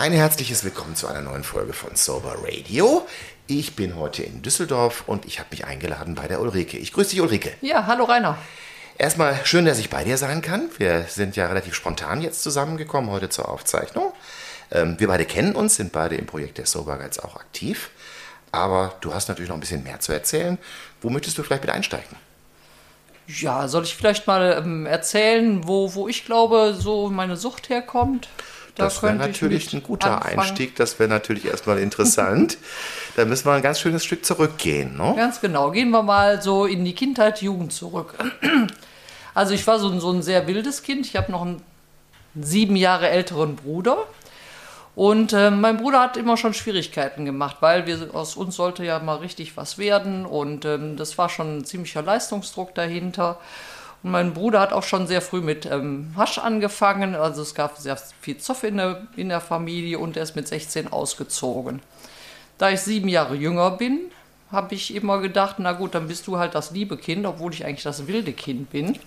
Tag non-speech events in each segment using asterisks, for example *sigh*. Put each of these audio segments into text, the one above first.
Ein herzliches Willkommen zu einer neuen Folge von Sober Radio. Ich bin heute in Düsseldorf und ich habe mich eingeladen bei der Ulrike. Ich grüße dich, Ulrike. Ja, hallo Rainer. Erstmal schön, dass ich bei dir sein kann. Wir sind ja relativ spontan jetzt zusammengekommen heute zur Aufzeichnung. Ähm, wir beide kennen uns, sind beide im Projekt der Sober Guides auch aktiv. Aber du hast natürlich noch ein bisschen mehr zu erzählen. Wo möchtest du vielleicht mit einsteigen? Ja, soll ich vielleicht mal ähm, erzählen, wo, wo ich glaube, so meine Sucht herkommt? Da das wäre natürlich ein guter anfangen. Einstieg. Das wäre natürlich erstmal interessant. *laughs* da müssen wir ein ganz schönes Stück zurückgehen. Ne? Ganz genau. Gehen wir mal so in die Kindheit, Jugend zurück. *clears throat* Also ich war so ein, so ein sehr wildes Kind. Ich habe noch einen sieben Jahre älteren Bruder. Und äh, mein Bruder hat immer schon Schwierigkeiten gemacht, weil wir, aus uns sollte ja mal richtig was werden. Und ähm, das war schon ein ziemlicher Leistungsdruck dahinter. Und mein Bruder hat auch schon sehr früh mit ähm, Hasch angefangen. Also es gab sehr viel Zoff in der, in der Familie und er ist mit 16 ausgezogen. Da ich sieben Jahre jünger bin, habe ich immer gedacht, na gut, dann bist du halt das liebe Kind, obwohl ich eigentlich das wilde Kind bin.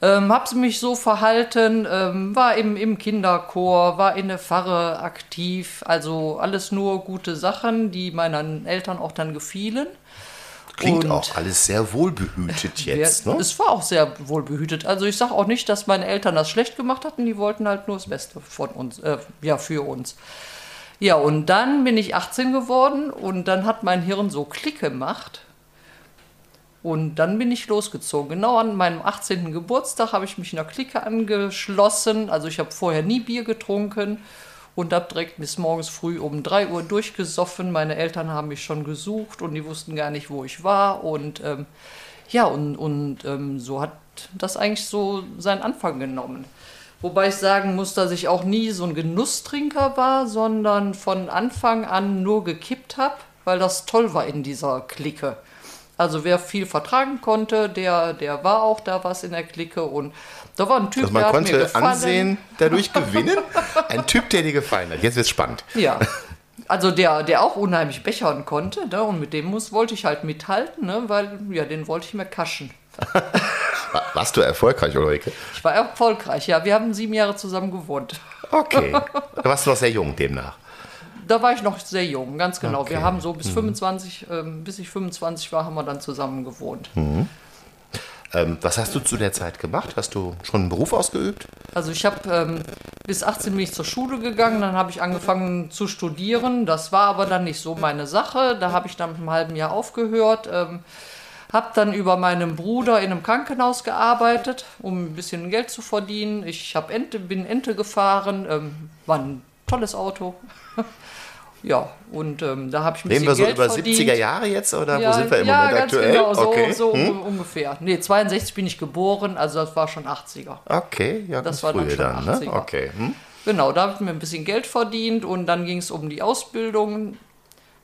Ähm, habe mich so verhalten, ähm, war im, im Kinderchor, war in der Pfarre aktiv, also alles nur gute Sachen, die meinen Eltern auch dann gefielen. Klingt und auch alles sehr wohlbehütet *laughs* jetzt. Ja, ne? Es war auch sehr wohlbehütet. Also ich sage auch nicht, dass meine Eltern das schlecht gemacht hatten. Die wollten halt nur das Beste von uns, äh, ja für uns. Ja und dann bin ich 18 geworden und dann hat mein Hirn so Klick gemacht. Und dann bin ich losgezogen. Genau an meinem 18. Geburtstag habe ich mich in der Clique angeschlossen. Also ich habe vorher nie Bier getrunken und habe direkt bis morgens früh um 3 Uhr durchgesoffen. Meine Eltern haben mich schon gesucht und die wussten gar nicht, wo ich war. Und ähm, ja, und, und ähm, so hat das eigentlich so seinen Anfang genommen. Wobei ich sagen muss, dass ich auch nie so ein Genusstrinker war, sondern von Anfang an nur gekippt habe, weil das toll war in dieser Clique. Also wer viel vertragen konnte, der, der war auch da was in der Clique und da war ein Typ, also man der konnte. Ansehen dadurch gewinnen. Ein Typ, der dir gefallen hat. Jetzt wird's spannend. Ja. Also der, der auch unheimlich bechern konnte, ne? und mit dem muss, wollte ich halt mithalten, ne? weil ja, den wollte ich mir kaschen. Warst du erfolgreich, Ulrike? Ich war erfolgreich, ja. Wir haben sieben Jahre zusammen gewohnt. Okay. *laughs* Da warst du noch sehr jung demnach. Da war ich noch sehr jung, ganz genau. Okay. Wir haben so bis mhm. 25, ähm, bis ich 25 war, haben wir dann zusammen gewohnt. Mhm. Ähm, was hast du zu der Zeit gemacht? Hast du schon einen Beruf ausgeübt? Also ich habe ähm, bis 18 bin ich zur Schule gegangen, dann habe ich angefangen zu studieren. Das war aber dann nicht so meine Sache. Da habe ich dann mit einem halben Jahr aufgehört. Ähm, habe dann über meinen Bruder in einem Krankenhaus gearbeitet, um ein bisschen Geld zu verdienen. Ich Ente, bin Ente gefahren, ähm, war ein tolles Auto. *laughs* Ja, und ähm, da habe ich ein Reden wir so Geld über verdient. 70er Jahre jetzt oder ja, wo sind wir im ja, Moment ganz aktuell? Genau, so, okay. so hm? ungefähr. Nee, 62 bin ich geboren, also das war schon 80er. Okay, ja, das war dann schon dann, 80er. Ne? Okay. Hm? Genau, da habe ich mir ein bisschen Geld verdient und dann ging es um die Ausbildung.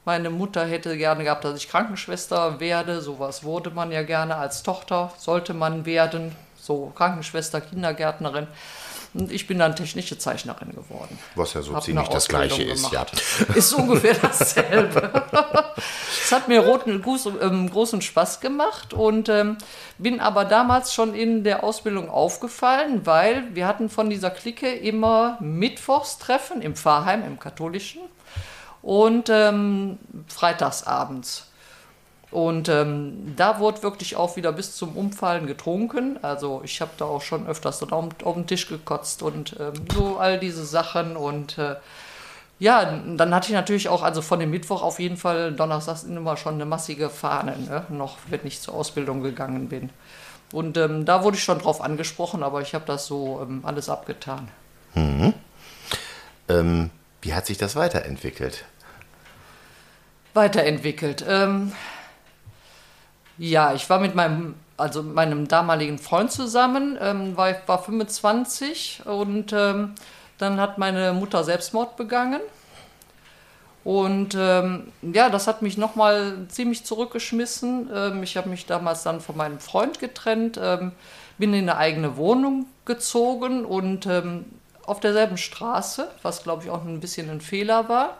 Meine Mutter hätte gerne gehabt, dass ich Krankenschwester werde. Sowas wurde man ja gerne als Tochter, sollte man werden. So Krankenschwester, Kindergärtnerin. Und ich bin dann technische Zeichnerin geworden. Was ja so Hab ziemlich das Gleiche ist, ja. Ist ungefähr dasselbe. *laughs* es hat mir roten, ähm, großen Spaß gemacht und ähm, bin aber damals schon in der Ausbildung aufgefallen, weil wir hatten von dieser Clique immer Mittwochstreffen im Pfarrheim, im katholischen und ähm, freitagsabends. Und ähm, da wurde wirklich auch wieder bis zum Umfallen getrunken. Also ich habe da auch schon öfters so auf, auf den Tisch gekotzt und ähm, so all diese Sachen. Und äh, ja, dann hatte ich natürlich auch, also von dem Mittwoch auf jeden Fall donnerstags immer schon eine massige Fahne, ne? noch wenn ich zur Ausbildung gegangen bin. Und ähm, da wurde ich schon drauf angesprochen, aber ich habe das so ähm, alles abgetan. Mhm. Ähm, wie hat sich das weiterentwickelt? Weiterentwickelt. Ja, ich war mit meinem, also meinem damaligen Freund zusammen, ähm, war, war 25 und ähm, dann hat meine Mutter Selbstmord begangen. Und ähm, ja, das hat mich nochmal ziemlich zurückgeschmissen. Ähm, ich habe mich damals dann von meinem Freund getrennt, ähm, bin in eine eigene Wohnung gezogen und ähm, auf derselben Straße, was glaube ich auch ein bisschen ein Fehler war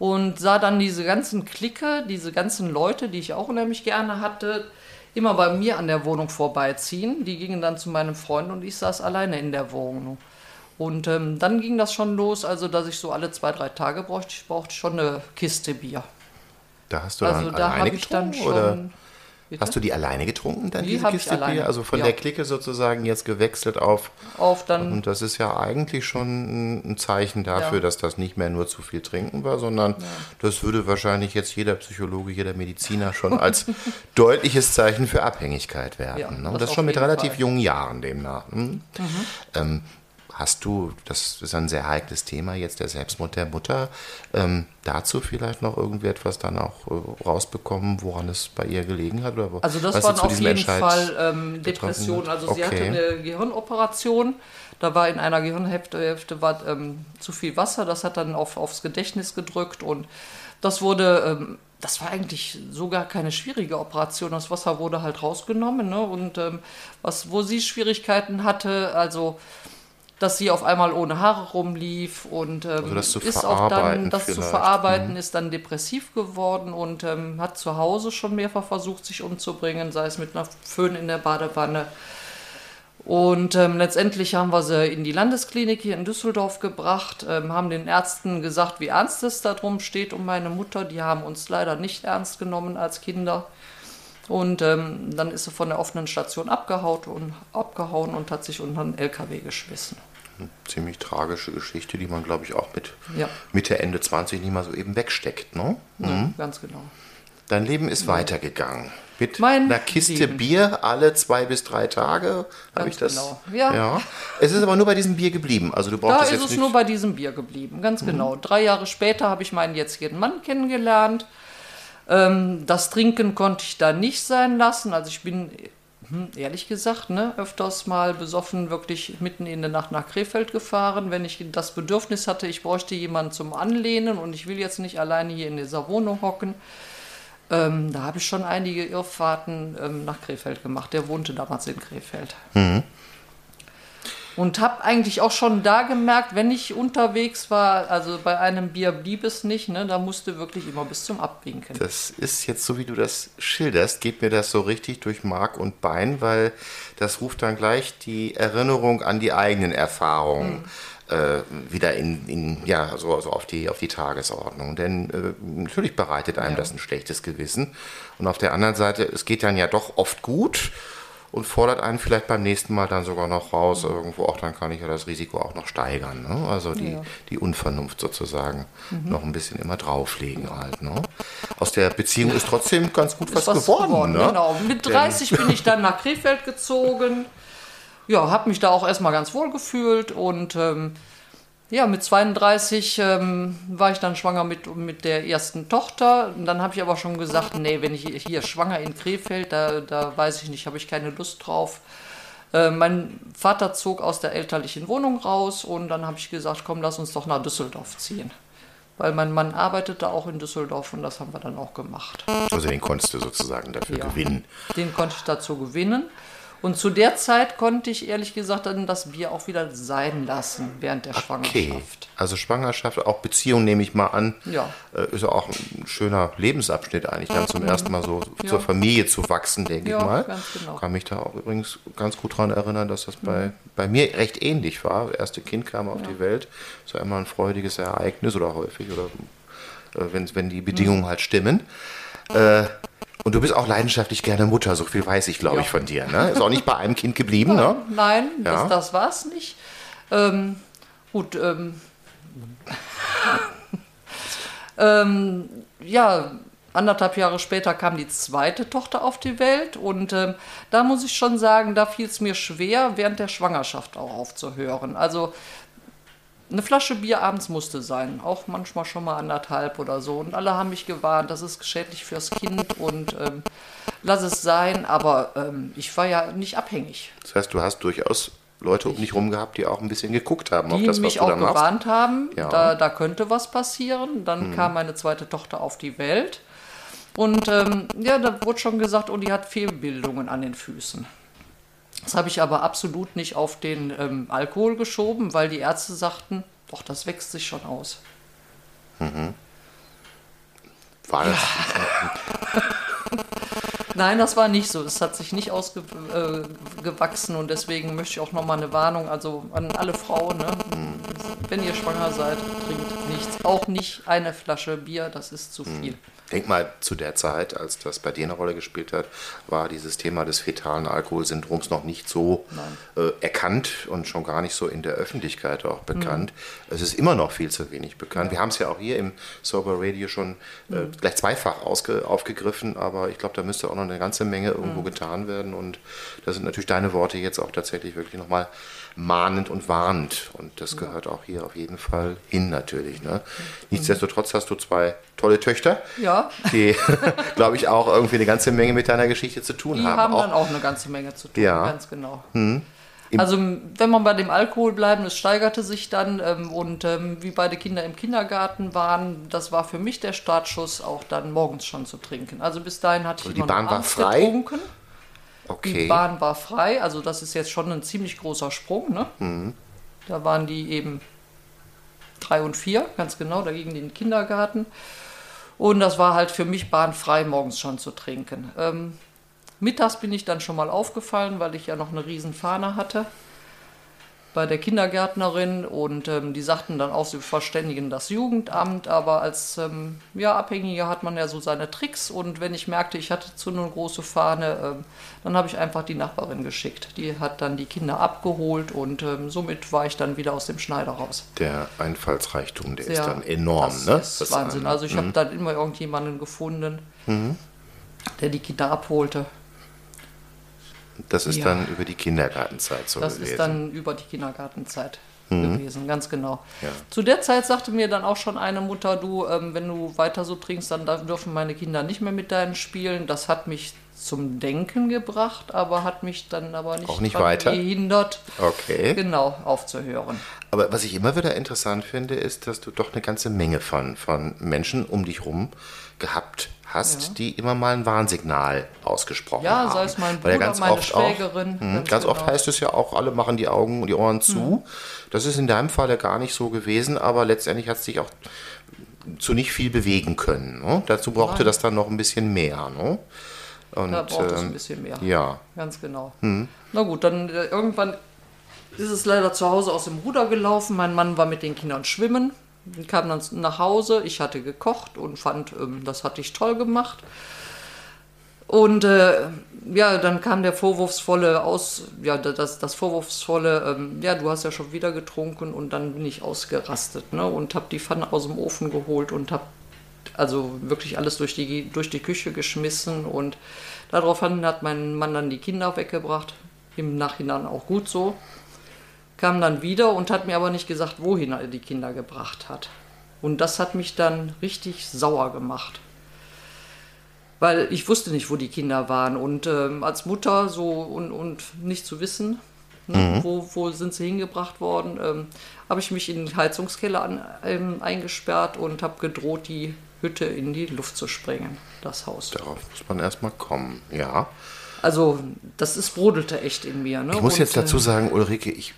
und sah dann diese ganzen Clique, diese ganzen Leute, die ich auch unheimlich gerne hatte, immer bei mir an der Wohnung vorbeiziehen. Die gingen dann zu meinem Freund und ich saß alleine in der Wohnung. Und ähm, dann ging das schon los, also dass ich so alle zwei, drei Tage brauchte, ich brauchte schon eine Kiste Bier. Da hast du Also dann da alleine habe ich dann getrunken, oder schon. Bitte? hast du die alleine getrunken, dann Die diese Kiste Bier? Also von ja. der Clique sozusagen jetzt gewechselt auf auf dann Und das ist ja eigentlich schon ein Zeichen dafür, Ja. dass das nicht mehr nur zu viel trinken war, sondern das würde wahrscheinlich jetzt jeder Psychologe, jeder Mediziner schon als *laughs* deutliches Zeichen für Abhängigkeit werten. Ja, ne? das Und das schon mit relativ Fall. jungen Jahren demnach. Hm? Ähm, hast du, das ist ein sehr heikles Thema jetzt, der Selbstmord der Mutter, ähm, dazu vielleicht noch irgendwie etwas dann auch äh, rausbekommen, woran es bei ihr gelegen hat? Oder Also das waren auf jeden Entscheid Fall ähm, Depressionen. Also sie hatte Okay. eine Gehirnoperation. Da war in einer Gehirnhälfte Hälfte war, ähm, zu viel Wasser. Das hat dann auf, aufs Gedächtnis gedrückt. Und das wurde, ähm, das war eigentlich sogar keine schwierige Operation. Das Wasser wurde halt rausgenommen. Ne? Und ähm, was, wo sie Schwierigkeiten hatte, also dass sie auf einmal ohne Haare rumlief und ähm, Also zu ist auch dann, das zu vielleicht. Mhm. verarbeiten, ist dann depressiv geworden und ähm, hat zu Hause schon mehrfach versucht, sich umzubringen, sei es mit einer Föhn in der Badewanne. Und ähm, letztendlich haben wir sie in die Landesklinik hier in Düsseldorf gebracht, ähm, haben den Ärzten gesagt, wie ernst es darum steht um meine Mutter. Die haben uns leider nicht ernst genommen als Kinder. Und ähm, dann ist sie von der offenen Station abgehaut und, abgehauen und hat sich unter einen LKW geschmissen. Ziemlich tragische Geschichte, die man, glaube ich, auch mit Ja. Mitte, Ende 20 nicht mal so eben wegsteckt. Ne? Ja, ganz genau. Dein Leben ist weitergegangen. Mit Mein einer Kiste Leben. Bier alle zwei bis drei Tage. Habe ich das? genau. Ja. Es ist aber nur bei diesem Bier geblieben. Also du Da brauchst ist jetzt es nicht. nur bei diesem Bier geblieben, ganz genau. Drei Jahre später habe ich meinen jetzigen Mann kennengelernt. Ähm, das Trinken konnte ich da nicht sein lassen. Also ich bin, hm, ehrlich gesagt, ne, öfters mal besoffen wirklich mitten in der Nacht nach Krefeld gefahren, wenn ich das Bedürfnis hatte, ich bräuchte jemanden zum Anlehnen und ich will jetzt nicht alleine hier in dieser Wohnung hocken. Ähm, da habe ich schon einige Irrfahrten ähm, nach Krefeld gemacht. Der wohnte damals in Krefeld. Und habe eigentlich auch schon da gemerkt, wenn ich unterwegs war, also bei einem Bier blieb es nicht, ne, da musste wirklich immer bis zum Abwinken. Das ist jetzt so, wie du das schilderst, geht mir das so richtig durch Mark und Bein, weil das ruft dann gleich die Erinnerung an die eigenen Erfahrungen äh, wieder in, in ja, so, so auf, die, auf die Tagesordnung. Denn äh, natürlich bereitet einem das ein schlechtes Gewissen. Und auf der anderen Seite, es geht dann ja doch oft gut und fordert einen vielleicht beim nächsten Mal dann sogar noch raus irgendwo, auch dann kann ich ja das Risiko auch noch steigern. Ne? Also die, Ja. die Unvernunft sozusagen noch ein bisschen immer drauflegen halt. Ne? Aus der Beziehung ist trotzdem ganz gut was, was geworden. Ne? Genau. Mit 30 bin ich *laughs* dann nach Krefeld gezogen. Ja, habe mich da auch erstmal ganz wohl gefühlt und ähm, ja, mit 32 ähm, war ich dann schwanger mit, mit der ersten Tochter. Und dann habe ich aber schon gesagt, nee, wenn ich hier schwanger in Krefeld, da, da weiß ich nicht, habe ich keine Lust drauf. Äh, mein Vater zog aus der elterlichen Wohnung raus und dann habe ich gesagt, komm, lass uns doch nach Düsseldorf ziehen. Weil mein Mann arbeitete auch in Düsseldorf und das haben wir dann auch gemacht. Also den konntest du sozusagen dafür Ja. gewinnen. Den konnte ich dazu gewinnen. Und zu der Zeit konnte ich ehrlich gesagt dann das Bier auch wieder sein lassen während der Okay. Schwangerschaft. Also Schwangerschaft, auch Beziehung nehme ich mal an. Ja. Äh, Ist ja auch ein schöner Lebensabschnitt eigentlich, dann zum ersten Mal so *laughs* Ja. zur Familie zu wachsen, denke Ja, ich mal. ganz genau. Kann mich da auch übrigens ganz gut daran erinnern, dass das bei, bei mir recht ähnlich war. Das erste Kind kam auf die Welt. Das war immer ein freudiges Ereignis oder häufig, oder äh, wenn, wenn die Bedingungen halt stimmen. Äh, und du bist auch leidenschaftlich gerne Mutter, so viel weiß ich, glaube Ja. ich, von dir. Ne? Ist auch nicht bei einem Kind geblieben, ne? Nein, Ja. das, das war es nicht. Ähm, gut, ähm, *laughs* ähm, ja, anderthalb Jahre später kam die zweite Tochter auf die Welt und ähm, da muss ich schon sagen, da fiel es mir schwer, während der Schwangerschaft auch aufzuhören. Also eine Flasche Bier abends musste sein, auch manchmal schon mal anderthalb oder so. Und alle haben mich gewarnt, das ist schädlich fürs Kind und ähm, lass es sein. Aber ähm, ich war ja nicht abhängig. Das heißt, du hast durchaus Leute um dich rum gehabt, die auch ein bisschen geguckt haben auf die das, was mich du auch da machst. gewarnt haben, Ja. Mhm. da, da könnte was passieren. Dann kam meine zweite Tochter auf die Welt. Und ähm, ja, da wurde schon gesagt, oh, die hat Fehlbildungen an den Füßen. Das habe ich aber absolut nicht auf den ähm, Alkohol geschoben, weil die Ärzte sagten, doch, das wächst sich schon aus. War das, Nein, das war nicht so. Es hat sich nicht ausgewachsen äh, und deswegen möchte ich auch nochmal eine Warnung, also an alle Frauen, ne? wenn ihr schwanger seid, trinkt nichts. Auch nicht eine Flasche Bier, das ist zu viel. Denk mal, zu der Zeit, als das bei dir eine Rolle gespielt hat, war dieses Thema des fetalen Alkoholsyndroms noch nicht so äh, erkannt und schon gar nicht so in der Öffentlichkeit auch bekannt. Mhm. Es ist immer noch viel zu wenig bekannt. Ja. Wir haben es ja auch hier im Sober Radio schon äh, mhm. gleich zweifach aufgegriffen, aber ich glaube, da müsste auch noch eine ganze Menge irgendwo mhm. getan werden und da sind natürlich deine Worte jetzt auch tatsächlich wirklich nochmal mahnend und warnend. Und das gehört auch hier auf jeden Fall hin natürlich. Ne? Nichtsdestotrotz hast du zwei tolle Töchter, ja. die, *laughs* glaube ich, auch irgendwie eine ganze Menge mit deiner Geschichte zu tun die haben. Die haben auch. dann auch eine ganze Menge zu tun, ja. ganz genau. Hm. Also wenn man bei dem Alkohol bleiben, es steigerte sich dann ähm, und ähm, wie beide Kinder im Kindergarten waren, das war für mich der Startschuss, auch dann morgens schon zu trinken. Also bis dahin hatte also ich die Bahn war frei. getrunken. Okay. Die Bahn war frei, also das ist jetzt schon ein ziemlich großer Sprung. Ne? Mhm. Da waren die eben drei und vier, ganz genau, da gingen die in den Kindergarten. Und das war halt für mich bahnfrei, morgens schon zu trinken. Ähm, mittags bin ich dann schon mal aufgefallen, weil ich ja noch eine Riesenfahne hatte bei der Kindergärtnerin und ähm, die sagten dann auch, sie verständigen das Jugendamt, aber als ähm, ja, Abhängiger hat man ja so seine Tricks und wenn ich merkte, ich hatte zu eine große Fahne, ähm, dann habe ich einfach die Nachbarin geschickt. Die hat dann die Kinder abgeholt und ähm, somit war ich dann wieder aus dem Schneider raus. Der Einfallsreichtum, der ja, ist dann enorm, das ne? Ist das Wahnsinn. Also ich mhm. habe dann immer irgendjemanden gefunden, mhm. der die Kinder abholte. Das ist ja. dann über die Kindergartenzeit so das gewesen. Das ist dann über die Kindergartenzeit mhm. gewesen, ganz genau. Ja. Zu der Zeit sagte mir dann auch schon eine Mutter, du, ähm, wenn du weiter so trinkst, dann dürfen meine Kinder nicht mehr mit deinen spielen. Das hat mich zum Denken gebracht, aber hat mich dann aber nicht, auch nicht weiter gehindert, okay. genau aufzuhören. Aber was ich immer wieder interessant finde, ist, dass du doch eine ganze Menge von, von Menschen um dich herum gehabt hast, ja. die immer mal ein Warnsignal ausgesprochen ja, haben. Ja, sei es mein Bruder, ganz meine oft Schwägerin. Auch, mh, ganz, ganz genau. oft heißt es ja auch, alle machen die Augen und die Ohren zu. Mhm. Das ist in deinem Falle gar nicht so gewesen, aber letztendlich hat es dich auch zu nicht viel bewegen können. Ne? Dazu brauchte Nein. das dann noch ein bisschen mehr. Ne? Und, da braucht ähm, es ein bisschen mehr. Ja. Ganz genau. Mhm. Na gut, dann äh, irgendwann ist es leider zu Hause aus dem Ruder gelaufen. Mein Mann war mit den Kindern schwimmen. Ich kam dann nach Hause, ich hatte gekocht und fand, ähm, das hatte ich toll gemacht. Und äh, ja, dann kam der vorwurfsvolle aus, ja, das, das vorwurfsvolle, ähm, ja, du hast ja schon wieder getrunken und dann bin ich ausgerastet, ne, und habe die Pfanne aus dem Ofen geholt und habe also wirklich alles durch die, durch die Küche geschmissen und daraufhin hat mein Mann dann die Kinder weggebracht. Im Nachhinein auch gut so kam dann wieder und hat mir aber nicht gesagt, wohin er die Kinder gebracht hat. Und das hat mich dann richtig sauer gemacht. Weil ich wusste nicht, wo die Kinder waren. Und ähm, als Mutter so und, und nicht zu wissen, ne, mhm. wo, wo sind sie hingebracht worden, ähm, habe ich mich in den Heizungskeller an, ähm, eingesperrt und habe gedroht, die Hütte in die Luft zu sprengen, das Haus. Darauf muss man erstmal kommen, ja. Also, das ist brodelte echt in mir. Ne? Ich muss und, jetzt dazu äh, sagen, Ulrike, ich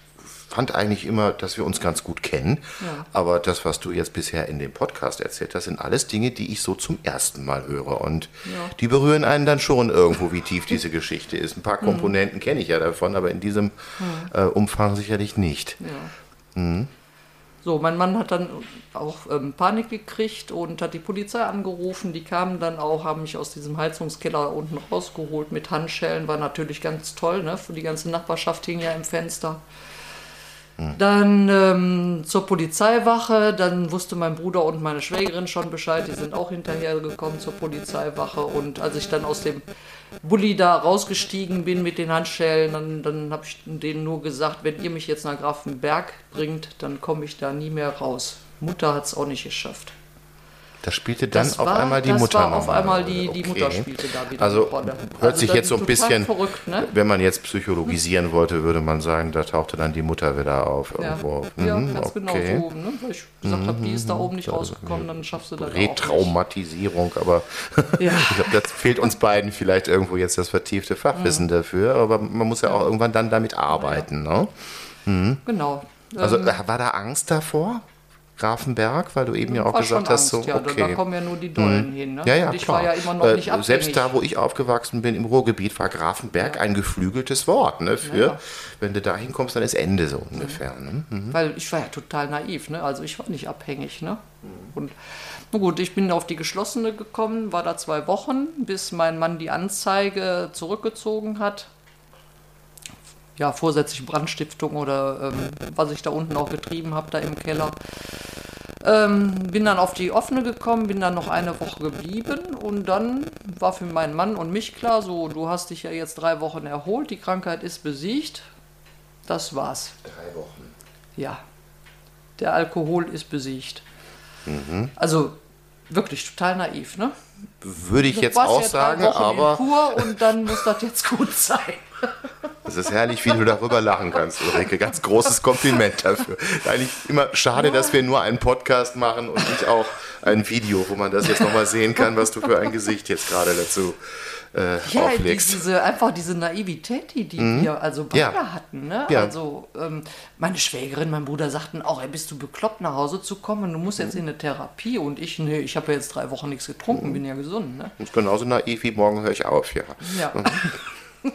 fand eigentlich immer, dass wir uns ganz gut kennen. Ja. Aber das, was du jetzt bisher in dem Podcast erzählt hast, sind alles Dinge, die ich so zum ersten Mal höre. Und ja. die berühren einen dann schon irgendwo, wie tief diese Geschichte ist. Ein paar *laughs* mhm. Komponenten kenne ich ja davon, aber in diesem äh, Umfang sicherlich nicht. Mhm. So, mein Mann hat dann auch ähm, Panik gekriegt und hat die Polizei angerufen. Die kamen dann auch, haben mich aus diesem Heizungskeller unten rausgeholt mit Handschellen. War natürlich ganz toll, ne? Für die ganze Nachbarschaft hing ja im Fenster. Dann ähm, zur Polizeiwache, dann wusste mein Bruder und meine Schwägerin schon Bescheid, die sind auch hinterhergekommen zur Polizeiwache und als ich dann aus dem Bulli da rausgestiegen bin mit den Handschellen, dann, dann habe ich denen nur gesagt, wenn ihr mich jetzt nach Grafenberg bringt, dann komme ich da nie mehr raus. Mutter hat es auch nicht geschafft. Da spielte dann das auf war, einmal die Mutter. War auf einmal die, okay. die Mutter spielte da wieder also. Hört also sich jetzt so ein bisschen, verrückt, ne? wenn man jetzt psychologisieren wollte, würde man sagen, da tauchte dann die Mutter wieder auf irgendwo. Ja, mhm, ja ganz genau okay. so. Ne? Weil ich gesagt mhm, habe, die ist da oben nicht rausgekommen, dann schaffst du das Retraumatisierung, aber *laughs* ja. ich glaube, das fehlt uns beiden vielleicht irgendwo jetzt das vertiefte Fachwissen mhm. dafür, aber man muss ja auch irgendwann dann damit arbeiten. Ne? Mhm. Genau. Also ähm, war da Angst davor? Grafenberg, weil du eben ja auch War gesagt hast, so, Angst, ja, da- okay. Da kommen ja nur die Dollen hin. Ne? Ja, ja, Und ich klar. war ja immer noch Äh, nicht abhängig. Selbst da, wo ich aufgewachsen bin, im Ruhrgebiet, war Grafenberg ein geflügeltes Wort. Ne, für, Ja. wenn du da hinkommst, dann ist Ende so ungefähr. Ne? Weil ich war ja total naiv, ne? Also ich war nicht abhängig, ne? Und na gut, ich bin auf die geschlossene gekommen, war da zwei Wochen, bis mein Mann die Anzeige zurückgezogen hat. Ja, vorsätzliche Brandstiftung oder ähm, was ich da unten auch getrieben habe, da im Keller. Ähm, bin dann auf die offene gekommen, bin dann noch eine Woche geblieben und dann war für meinen Mann und mich klar, so, du hast dich ja jetzt drei Wochen erholt, die Krankheit ist besiegt. Das war's. Drei Wochen. Ja, der Alkohol ist besiegt. Also wirklich total naiv, ne? Würde ich Du jetzt auch ja sagen, aber Kur und dann muss das jetzt gut sein. *laughs* es ist herrlich, wie du darüber lachen kannst, Ulrike. Ganz großes Kompliment dafür. Eigentlich immer schade, dass wir nur einen Podcast machen und nicht auch ein Video, wo man das jetzt nochmal sehen kann, was du für ein Gesicht jetzt gerade dazu äh, Ja, auflegst. diese, einfach diese Naivität, die, die wir also beide Ja. hatten. Ne? Ja. Also ähm, meine Schwägerin, mein Bruder sagten auch, ey, bist du bekloppt, nach Hause zu kommen? Du musst jetzt in eine Therapie. Und ich, nee, ich habe ja jetzt drei Wochen nichts getrunken, bin ja gesund. Ne? Ist genauso naiv wie morgen höre ich auf, ja. Ja, *laughs*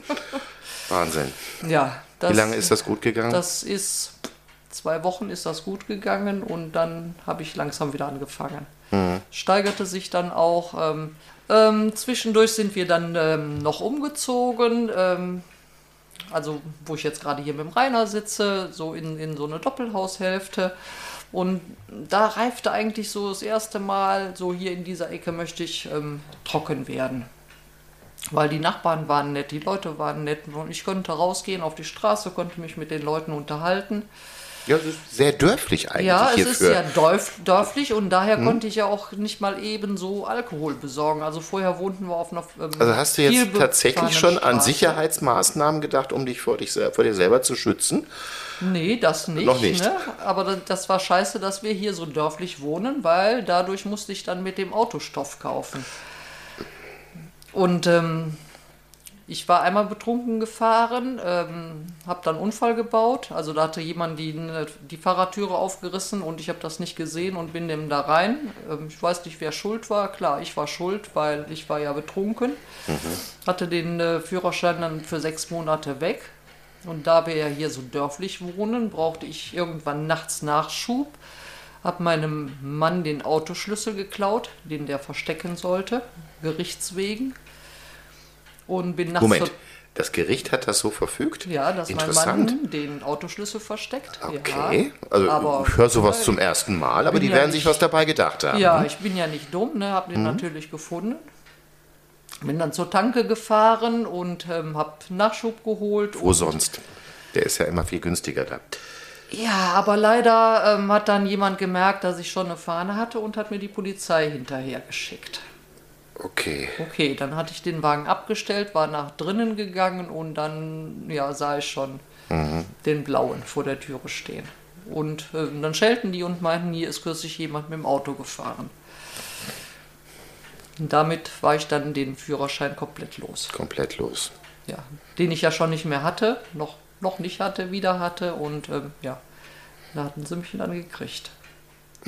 Wahnsinn. ja das, Wie lange ist das gut gegangen? Das ist zwei Wochen ist das gut gegangen und dann habe ich langsam wieder angefangen. Mhm. Steigerte sich dann auch. Ähm, ähm, zwischendurch sind wir dann ähm, noch umgezogen. Ähm, also wo ich jetzt gerade hier mit dem Rainer sitze, so in, in so eine Doppelhaushälfte. Und da reifte eigentlich so das erste Mal, so hier in dieser Ecke möchte ich ähm, trocken werden. Weil die Nachbarn waren nett, die Leute waren nett und ich konnte rausgehen auf die Straße, konnte mich mit den Leuten unterhalten. ja, das ist sehr dörflich eigentlich Ja, es hierfür. ist sehr dörf, dörflich und daher konnte ich ja auch nicht mal eben so Alkohol besorgen. Also vorher wohnten wir auf einer. Ähm, Also hast du jetzt tatsächlich schon befahrenen an Straße. Sicherheitsmaßnahmen gedacht, um dich vor, dich, vor dir selber zu schützen? Nee, das nicht. Noch nicht. Ne? Aber das, das war scheiße, dass wir hier so dörflich wohnen, weil dadurch musste ich dann mit dem Autostoff kaufen. Und ähm, ich war einmal betrunken gefahren, ähm, habe dann einen Unfall gebaut. Also da hatte jemand die, die Fahrradtüre aufgerissen und ich habe das nicht gesehen und bin dem da rein. Ähm, ich weiß nicht, wer schuld war. Klar, ich war schuld, weil ich war ja betrunken. Hatte den äh, Führerschein dann für sechs Monate weg. Und da wir ja hier so dörflich wohnen, brauchte ich irgendwann nachts Nachschub. Hab meinem Mann den Autoschlüssel geklaut, den der verstecken sollte, gerichtswegen. Und bin nachts Moment, das Gericht hat das so verfügt? ja, dass mein Interessant. Mann den Autoschlüssel versteckt. Okay, ja, also aber- ich höre sowas zum ersten Mal, aber die ja werden sich nicht- was dabei gedacht haben. Ja, ne? ich bin ja nicht dumm, ne? Hab Mhm. den natürlich gefunden. Bin dann zur Tanke gefahren und ähm, hab Nachschub geholt. Wo sonst? Der ist ja immer viel günstiger da. Ja, aber leider ähm, hat dann jemand gemerkt, dass ich schon eine Fahne hatte und hat mir die Polizei hinterher geschickt. Okay. Okay, dann hatte ich den Wagen abgestellt, war nach drinnen gegangen und dann ja, sah ich schon den blauen vor der Türe stehen. Und äh, dann schelten die und meinten, hier ist kürzlich jemand mit dem Auto gefahren. Und damit war ich dann den Führerschein komplett los. Komplett los. Ja, den ich ja schon nicht mehr hatte, noch, noch nicht hatte, wieder hatte und ähm, ja, da hatten sie mich dann gekriegt.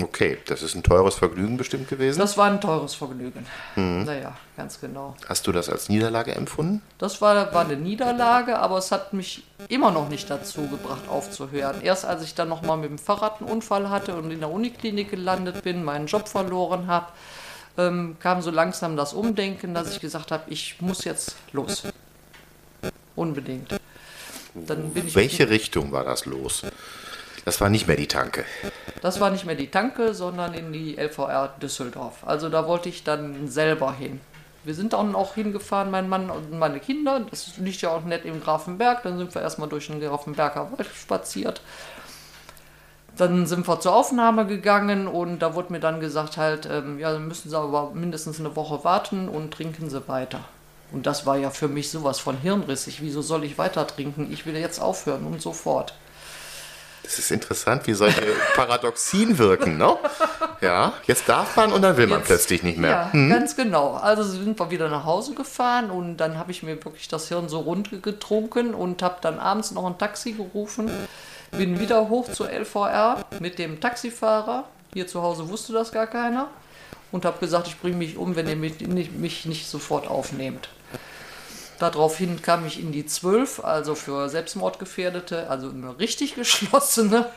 Okay, das ist ein teures Vergnügen bestimmt gewesen. Das war ein teures Vergnügen. Naja, ganz genau. Hast du das als Niederlage empfunden? Das war, war eine Niederlage, aber es hat mich immer noch nicht dazu gebracht, aufzuhören. Erst als ich dann nochmal mit dem Fahrrad einen Unfall hatte und in der Uniklinik gelandet bin, meinen Job verloren habe, ähm, kam so langsam das Umdenken, dass ich gesagt habe, ich muss jetzt los. Unbedingt. Dann bin ich Welche Richtung war das los? Das war nicht mehr die Tanke. Das war nicht mehr die Tanke, sondern in die LVR Düsseldorf. Also da wollte ich dann selber hin. Wir sind dann auch hingefahren, mein Mann und meine Kinder. Das liegt ja auch nett im Grafenberg. Dann sind wir erstmal durch den Grafenberger Wald spaziert. Dann sind wir zur Aufnahme gegangen und da wurde mir dann gesagt halt, ähm, ja, dann müssen Sie aber mindestens eine Woche warten und trinken Sie weiter. Und das war ja für mich sowas von hirnrissig. Wieso soll ich weiter trinken? Ich will jetzt aufhören und sofort. Das ist interessant, wie solche Paradoxien wirken, ne? Ja, jetzt darf man und dann will man Jetzt- plötzlich nicht mehr. Ja, ganz genau. Also sind wir wieder nach Hause gefahren und dann habe ich mir wirklich das Hirn so rund getrunken und habe dann abends noch ein Taxi gerufen. Bin wieder hoch zur LVR mit dem Taxifahrer, Hier zu Hause wusste das gar keiner. Und habe gesagt, ich bringe mich um, wenn ihr mich nicht, mich nicht sofort aufnehmt. Daraufhin kam ich in die 12, also für Selbstmordgefährdete, also eine richtig *laughs* geschlossene.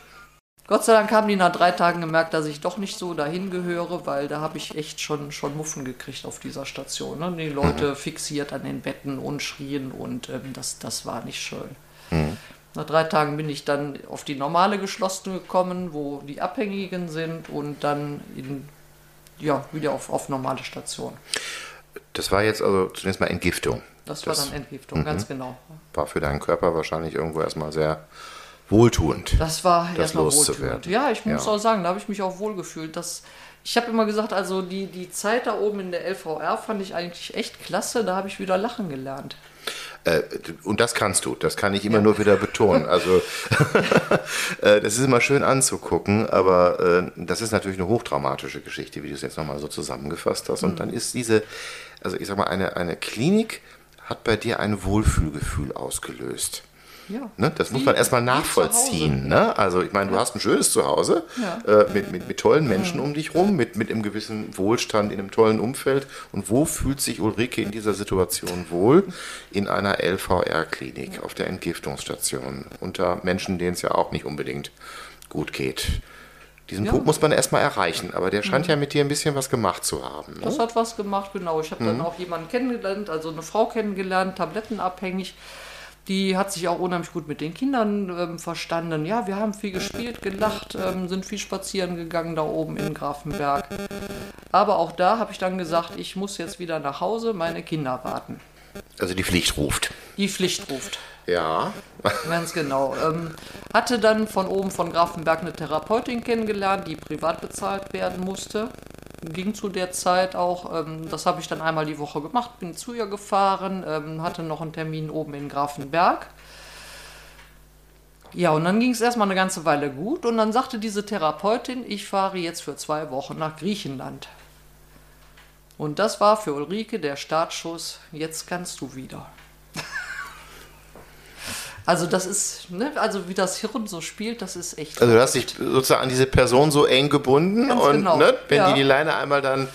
Gott sei Dank haben die nach drei Tagen gemerkt, dass ich doch nicht so dahin gehöre, weil da habe ich echt schon, schon Muffen gekriegt auf dieser Station. Ne? Die Leute fixiert an den Betten und schrien und ähm, das, das war nicht schön. Mhm. Nach drei Tagen bin ich dann auf die normale geschlossene gekommen, wo die Abhängigen sind und dann in, ja, wieder auf, auf normale Station. Das war jetzt also zunächst mal Entgiftung. Das, war dann Entgiftung, ganz genau. War für deinen Körper wahrscheinlich irgendwo erstmal sehr wohltuend. Das war das loszuwerden. wohltuend. Ja, ich muss Ja. auch sagen, da habe ich mich auch wohl gefühlt. Das, ich habe immer gesagt, also die, die Zeit da oben in der LVR fand ich eigentlich echt klasse. Da habe ich wieder lachen gelernt. Äh, und das kannst du, das kann ich immer nur wieder betonen. Also *laughs* *laughs* äh, das ist immer schön anzugucken, aber äh, das ist natürlich eine hochdramatische Geschichte, wie du es jetzt nochmal so zusammengefasst hast. Mhm. Und dann ist diese, also ich sag mal, eine, eine Klinik hat bei dir ein Wohlfühlgefühl ausgelöst. Ja. Ne? Das muss man erstmal nachvollziehen. Ne? Also ich meine, du hast ein schönes Zuhause Ja. äh, mit, mit, mit tollen Menschen um dich rum, mit, mit einem gewissen Wohlstand, in einem tollen Umfeld. Und wo fühlt sich Ulrike in dieser Situation wohl? In einer LVR-Klinik, auf der Entgiftungsstation, unter Menschen, denen es ja auch nicht unbedingt gut geht. Diesen Ja. Punkt muss man erstmal erreichen, aber der scheint ja mit dir ein bisschen was gemacht zu haben. Ne? Das hat was gemacht, genau. Ich habe dann auch jemanden kennengelernt, also eine Frau kennengelernt, tablettenabhängig. Die hat sich auch unheimlich gut mit den Kindern ähm, verstanden. Ja, wir haben viel gespielt, gelacht, ähm, sind viel spazieren gegangen da oben in Grafenberg. Aber auch da habe ich dann gesagt, ich muss jetzt wieder nach Hause, meine Kinder warten. Also die Pflicht ruft. Die Pflicht ruft. Ja. Ganz genau. Ähm, hatte dann von oben von Grafenberg eine Therapeutin kennengelernt, die privat bezahlt werden musste. Ging zu der Zeit auch, ähm, das habe ich dann einmal die Woche gemacht, bin zu ihr gefahren, ähm, hatte noch einen Termin oben in Grafenberg. Ja, und dann ging es erstmal eine ganze Weile gut und dann sagte diese Therapeutin, ich fahre jetzt für zwei Wochen nach Griechenland. Und das war für Ulrike der Startschuss, jetzt kannst du wieder. Also das ist, ne, also wie das Hirn so spielt, das ist echt. Also du hast dich sozusagen an diese Person so eng gebunden Ganz und genau, ne, wenn ja. die die Leine einmal dann,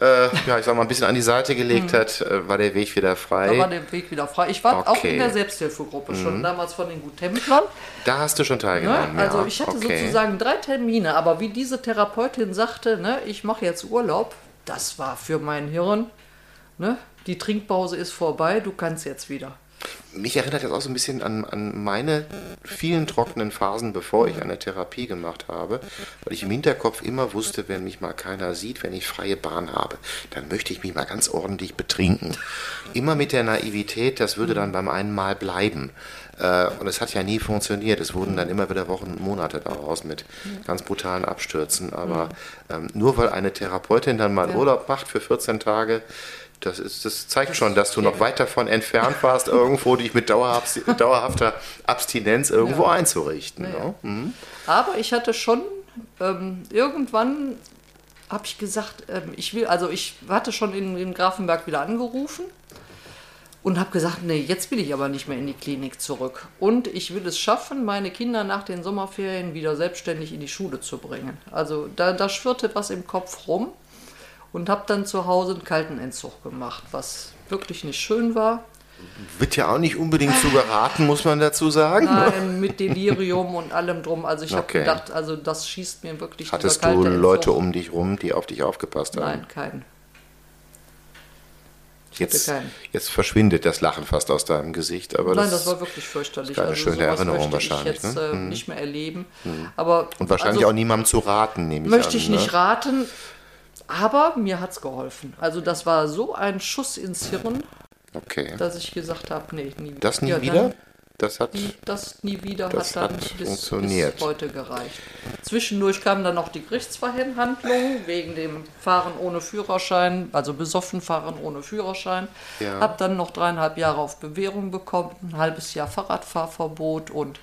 äh, ja ich sag mal, ein bisschen an die Seite gelegt hat, äh, war der Weg wieder Mhm. da war frei. der Weg wieder frei. Ich war auch Okay. Mhm. in der Selbsthilfegruppe schon damals von den Guttemplern. Da hast du schon Ne? teilgenommen. Also ja. ich hatte okay. sozusagen drei Termine, aber wie diese Therapeutin sagte, ne, ich mache jetzt Urlaub, das war für mein Hirn. Ne? Die Trinkpause ist vorbei, du kannst jetzt wieder. Mich erinnert das auch so ein bisschen an, an meine vielen trockenen Phasen, bevor ich eine Therapie gemacht habe, weil ich im Hinterkopf immer wusste, wenn mich mal keiner sieht, wenn ich freie Bahn habe, dann möchte ich mich mal ganz ordentlich betrinken. Immer mit der Naivität, das würde dann beim einen Mal bleiben. Äh, Und es hat ja nie funktioniert. Es wurden dann immer wieder Wochen und Monate daraus mit ganz brutalen Abstürzen. Aber ähm, nur weil eine Therapeutin dann mal Urlaub macht für 14 Tage, das, ist, das zeigt schon, dass du noch weit davon entfernt warst, irgendwo dich mit dauerhaft, dauerhafter Abstinenz irgendwo Ja. einzurichten. Ne? Mhm. Aber ich hatte schon ähm, irgendwann habe ich gesagt, ähm, ich will, also ich hatte schon in, in Grafenberg wieder angerufen und habe gesagt, nee, jetzt will ich aber nicht mehr in die Klinik zurück. Und ich will es schaffen, meine Kinder nach den Sommerferien wieder selbstständig in die Schule zu bringen. Also da, da schwirrte was im Kopf rum und habe dann zu Hause einen kalten Entzug gemacht, was wirklich nicht schön war. Wird ja auch nicht unbedingt zu geraten, muss man dazu sagen. Nein, mit Delirium und allem drum. Also ich habe Okay. gedacht, also das schießt mir wirklich Hattest du Leute Entzug. um dich rum, die auf dich aufgepasst haben? Nein, keinen. Jetzt, keinen. jetzt verschwindet das Lachen fast aus deinem Gesicht. Aber Nein, das, das war wirklich fürchterlich. keine schöne sowas Erinnerung möchte wahrscheinlich, Ich jetzt ne? äh, nicht mehr erleben. Aber und wahrscheinlich also, auch niemandem zu raten, nehme ich möchte an. ich nicht ne? raten. Aber mir hat es geholfen. Also das war so ein Schuss ins Hirn, Okay. dass ich gesagt habe, nee, nie wieder. Das nie Ja, wieder? dann- Das hat. Das nie wieder Das hat dann hat bis, funktioniert. bis heute gereicht. Zwischendurch kam dann noch die Gerichtsverhandlung wegen dem Fahren ohne Führerschein, also besoffen fahren ohne Führerschein. Ja. Hab dann noch dreieinhalb Jahre auf Bewährung bekommen, ein halbes Jahr Fahrradfahrverbot und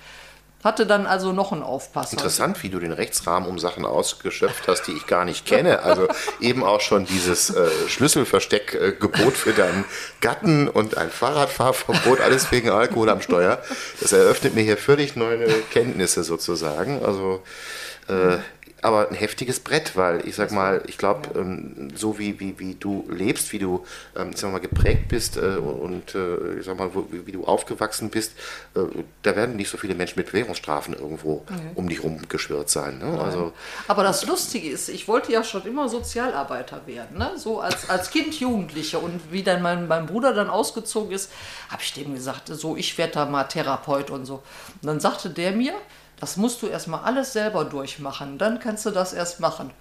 hatte dann also noch einen Aufpasser. Interessant, wie du den Rechtsrahmen um Sachen ausgeschöpft hast, die ich gar nicht kenne. Also eben auch schon dieses äh, Schlüsselversteckgebot für deinen Gatten und ein Fahrradfahrverbot, alles wegen Alkohol am Steuer. Das eröffnet mir hier völlig neue Kenntnisse sozusagen. Also äh, aber ein heftiges Brett, weil ich sag mal, ich glaube, ähm, so wie, wie, wie du lebst, wie du ähm, mal, geprägt bist äh, und äh, ich sag mal, wo, wie, du aufgewachsen bist, äh, da werden nicht so viele Menschen mit Bewährungsstrafen irgendwo um dich rumgeschwirrt sein. Ne? Also, Aber das Lustige ist, ich wollte ja schon immer Sozialarbeiter werden, ne? so als, als Kind, Jugendliche. Und wie dann mein, mein Bruder dann ausgezogen ist, habe ich dem gesagt, so ich werde da mal Therapeut und so. Und dann sagte der mir, das musst du erstmal alles selber durchmachen, dann kannst du das erst machen.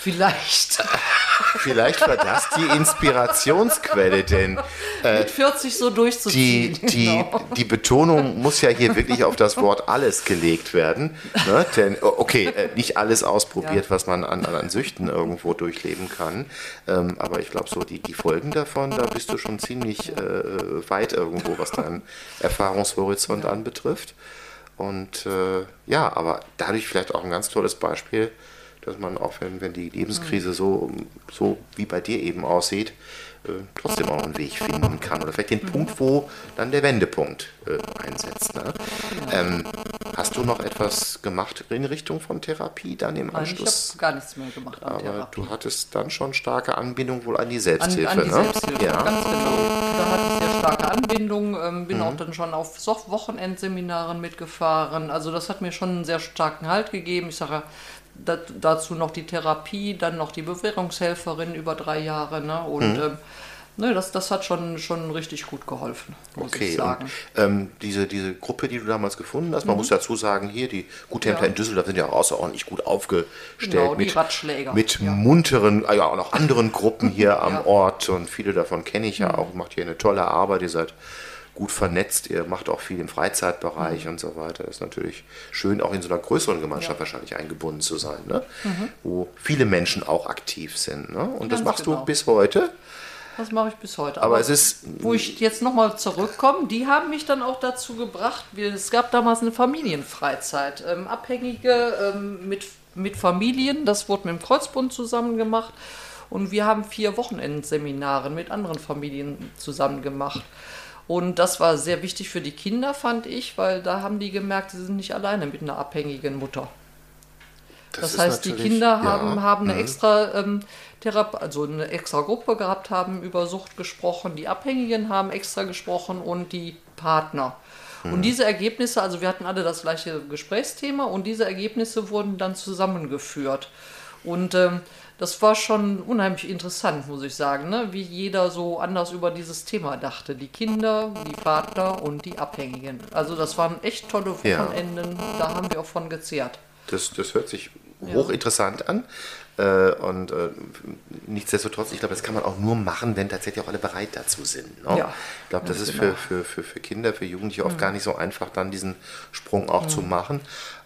Vielleicht *laughs* vielleicht war das die Inspirationsquelle, denn mit 40 so die, durchzuziehen. die, genau. die Betonung muss ja hier wirklich auf das Wort alles gelegt werden. Ne? Denn, okay, äh, nicht alles ausprobiert, Ja. was man an, an, Süchten irgendwo durchleben kann. Ähm, aber ich glaube, so die, die Folgen davon, da bist du schon ziemlich äh, weit irgendwo, was deinen Erfahrungshorizont anbetrifft. Und äh, ja, aber dadurch vielleicht auch ein ganz tolles Beispiel, dass man auch, wenn, wenn die Lebenskrise so, so wie bei dir eben aussieht, trotzdem auch einen Weg finden kann. Oder vielleicht den Punkt, wo dann der Wendepunkt äh, einsetzt. Ne? Ähm, hast du noch etwas gemacht in Richtung von Therapie dann im Nein, ich Anschluss? habe gar nichts mehr gemacht an Aber Therapie. du hattest dann schon starke Anbindung wohl an die An, Selbsthilfe, an die ne? Selbsthilfe, ja. ganz genau. Da hatte ich sehr starke Anbindung, ähm, bin Mhm. auch dann schon auf so Wochenendseminaren mitgefahren. Also das hat mir schon einen sehr starken Halt gegeben. Ich sage dazu noch die Therapie, dann noch die Bewährungshelferin über drei Jahre. Ne? Und Mhm. ähm, ne, das, das hat schon, schon richtig gut geholfen, muss ich Okay, sagen. und ähm, diese, diese Gruppe, die du damals gefunden hast, man muss dazu sagen, hier, die Guthändler Mhm. Ja. in Düsseldorf sind ja auch außerordentlich gut aufgestellt Genau, die mit, Ratschläger, mit ja. munteren, ah ja, auch noch anderen Gruppen hier *laughs* am Ja. Mhm. Ort und viele davon kenne ich ja auch, macht hier eine tolle Arbeit, ihr seid gut vernetzt, ihr macht auch viel im Freizeitbereich und so weiter. Das ist natürlich schön, auch in so einer größeren Gemeinschaft Mhm. Ja. wahrscheinlich eingebunden zu sein, ne? wo viele Menschen auch aktiv sind. Ne? Und das Ganz machst du genau. bis heute. Das mache ich bis heute. Aber es ist- Wo ich jetzt nochmal zurückkomme, die haben mich dann auch dazu gebracht, es gab damals eine Familienfreizeit. Ähm, Abhängige ähm, mit, mit Familien, das wurde mit dem Kreuzbund zusammen gemacht. Und wir haben vier Wochenendseminare mit anderen Familien zusammen gemacht. Und das war sehr wichtig für die Kinder, fand ich, weil da haben die gemerkt, sie sind nicht alleine mit einer abhängigen Mutter. Das, ist heißt, die Kinder ja, haben, haben eine mhm. extra ähm, Therape also eine extra Gruppe gehabt, haben über Sucht gesprochen, die Abhängigen haben extra gesprochen und die Partner. Mhm. Und diese Ergebnisse, also wir hatten alle das gleiche Gesprächsthema und diese Ergebnisse wurden dann zusammengeführt. Und ähm, das war schon unheimlich interessant, muss ich sagen, ne? wie jeder so anders über dieses Thema dachte. Die Kinder, die Partner und die Abhängigen. Also das waren echt tolle Ja. Wochenenden, da haben wir auch von gezehrt. Das, das hört sich hochinteressant an. Äh, und äh, nichtsdestotrotz, ich glaube, das kann man auch nur machen, wenn tatsächlich auch alle bereit dazu sind. Ne? Ja, ich glaube, das ist genau. für, für, für, für Kinder, für Jugendliche oft gar nicht so einfach, dann diesen Sprung auch zu machen.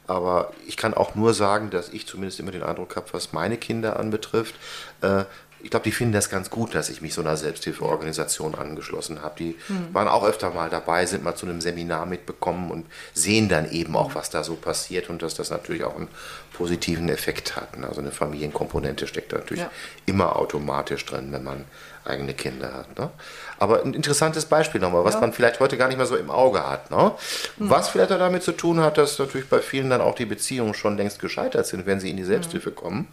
Aber ich kann auch nur sagen, dass ich zumindest immer den Eindruck habe, was meine Kinder anbetrifft, äh, ich glaube, die finden das ganz gut, dass ich mich so einer Selbsthilfeorganisation angeschlossen habe. Die waren auch öfter mal dabei, sind mal zu einem Seminar mitbekommen und sehen dann eben auch, was da so passiert und dass das natürlich auch einen positiven Effekt hat. Also eine Familienkomponente steckt da natürlich Ja. immer automatisch drin, wenn man eigene Kinder hat. Ne? Aber ein interessantes Beispiel nochmal, was Ja. man vielleicht heute gar nicht mehr so im Auge hat. Ne? Was vielleicht auch damit zu tun hat, dass natürlich bei vielen dann auch die Beziehungen schon längst gescheitert sind, wenn sie in die Selbsthilfe kommen.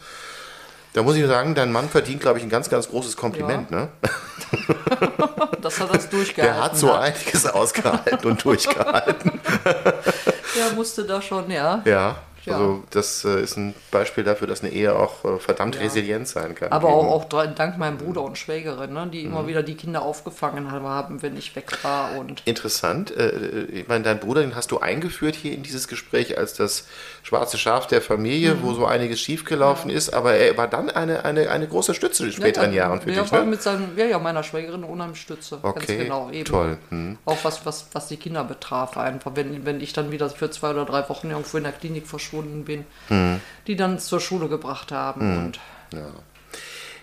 Da muss ich sagen, dein Mann verdient, glaube ich, ein ganz, ganz großes Kompliment. Ne? *laughs* dass er das durchgehalten Der hat so einiges ausgehalten und durchgehalten. Der musste da schon, ja. Ja, Ja. also das äh, ist ein Beispiel dafür, dass eine Ehe auch äh, verdammt resilient sein kann. Aber auch, auch dank meinem Bruder und Schwägerin, ne, die immer wieder die Kinder aufgefangen haben, wenn ich weg war. Und Interessant. Äh, Ich meine, dein Bruder, den hast du eingeführt hier in dieses Gespräch als das schwarze Schaf der Familie, Mhm. wo so einiges schiefgelaufen ist, aber er war dann eine, eine, eine große Stütze in späteren ja, Jahren für dich, ne? mit seinem, ja, ja, meiner Schwägerin unheimlich Stütze. Okay, ganz genau. Eben. toll. Hm. Auch was, was, was die Kinder betraf, einfach. Wenn, wenn ich dann wieder für zwei oder drei Wochen irgendwo in der Klinik verschwunden bin, Hm. die dann zur Schule gebracht haben. Und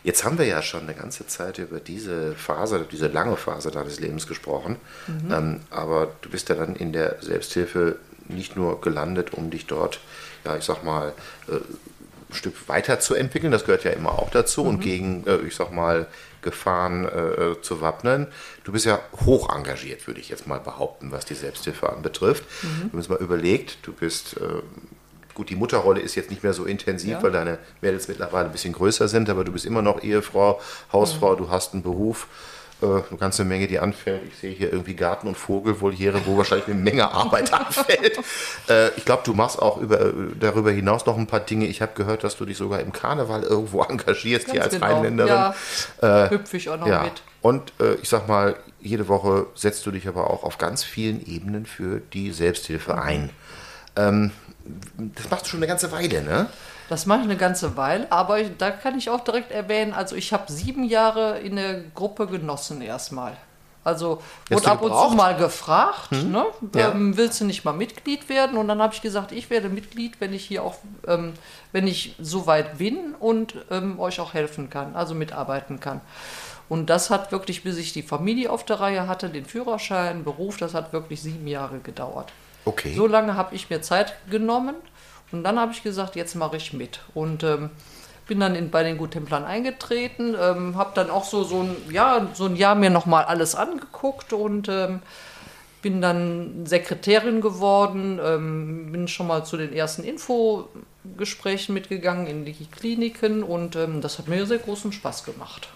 Jetzt haben wir ja schon eine ganze Zeit über diese Phase, diese lange Phase deines Lebens gesprochen. Mhm. Ähm, aber du bist ja dann in der Selbsthilfe nicht nur gelandet, um dich dort, ja, ich sag mal, äh, ein Stück weiterzuentwickeln, das gehört ja immer auch dazu, Mhm. und gegen, äh, ich sag mal, Gefahren äh, zu wappnen. Du bist ja hoch engagiert, würde ich jetzt mal behaupten, was die Selbsthilfe anbetrifft. Mhm. Wir haben uns mal überlegt, du bist äh, gut, die Mutterrolle ist jetzt nicht mehr so intensiv, Ja. weil deine Mädels mittlerweile ein bisschen größer sind, aber du bist immer noch Ehefrau, Hausfrau, Mhm. du hast einen Beruf. äh, Eine ganze Menge, die anfällt. Ich sehe hier irgendwie Garten- und Vogelvoliere, wo wahrscheinlich eine Menge Arbeit *laughs* anfällt. Äh, ich glaube, du machst auch über, darüber hinaus noch ein paar Dinge. Ich habe gehört, dass du dich sogar im Karneval irgendwo *laughs* engagierst, hier Ganz als genau. Rheinländerin. Ja, hüpfe ich auch noch Ja, mit. und äh, ich sag mal, jede Woche setzt du dich aber auch auf ganz vielen Ebenen für die Selbsthilfe ein. Ähm, das machst du schon eine ganze Weile, ne? Das mache ich eine ganze Weile, aber ich, da kann ich auch direkt erwähnen, also ich habe sieben Jahre in der Gruppe genossen erstmal. Also wurde ab und zu? Hm? mal gefragt, ne? Ja. ähm, willst du nicht mal Mitglied werden? Und dann habe ich gesagt, ich werde Mitglied, wenn ich hier auch, ähm, wenn ich so weit bin und ähm, euch auch helfen kann, also mitarbeiten kann. Und das hat wirklich, bis ich die Familie auf der Reihe hatte, den Führerschein, Beruf, das hat wirklich sieben Jahre gedauert. Okay. So lange habe ich mir Zeit genommen und dann habe ich gesagt, jetzt mache ich mit. Und ähm, bin dann in, bei den Guttemplern eingetreten, ähm, habe dann auch so, so, ein, ja, so ein Jahr mir nochmal alles angeguckt und ähm, bin dann Sekretärin geworden, ähm, bin schon mal zu den ersten Infogesprächen mitgegangen in die Kliniken und ähm, das hat mir sehr großen Spaß gemacht.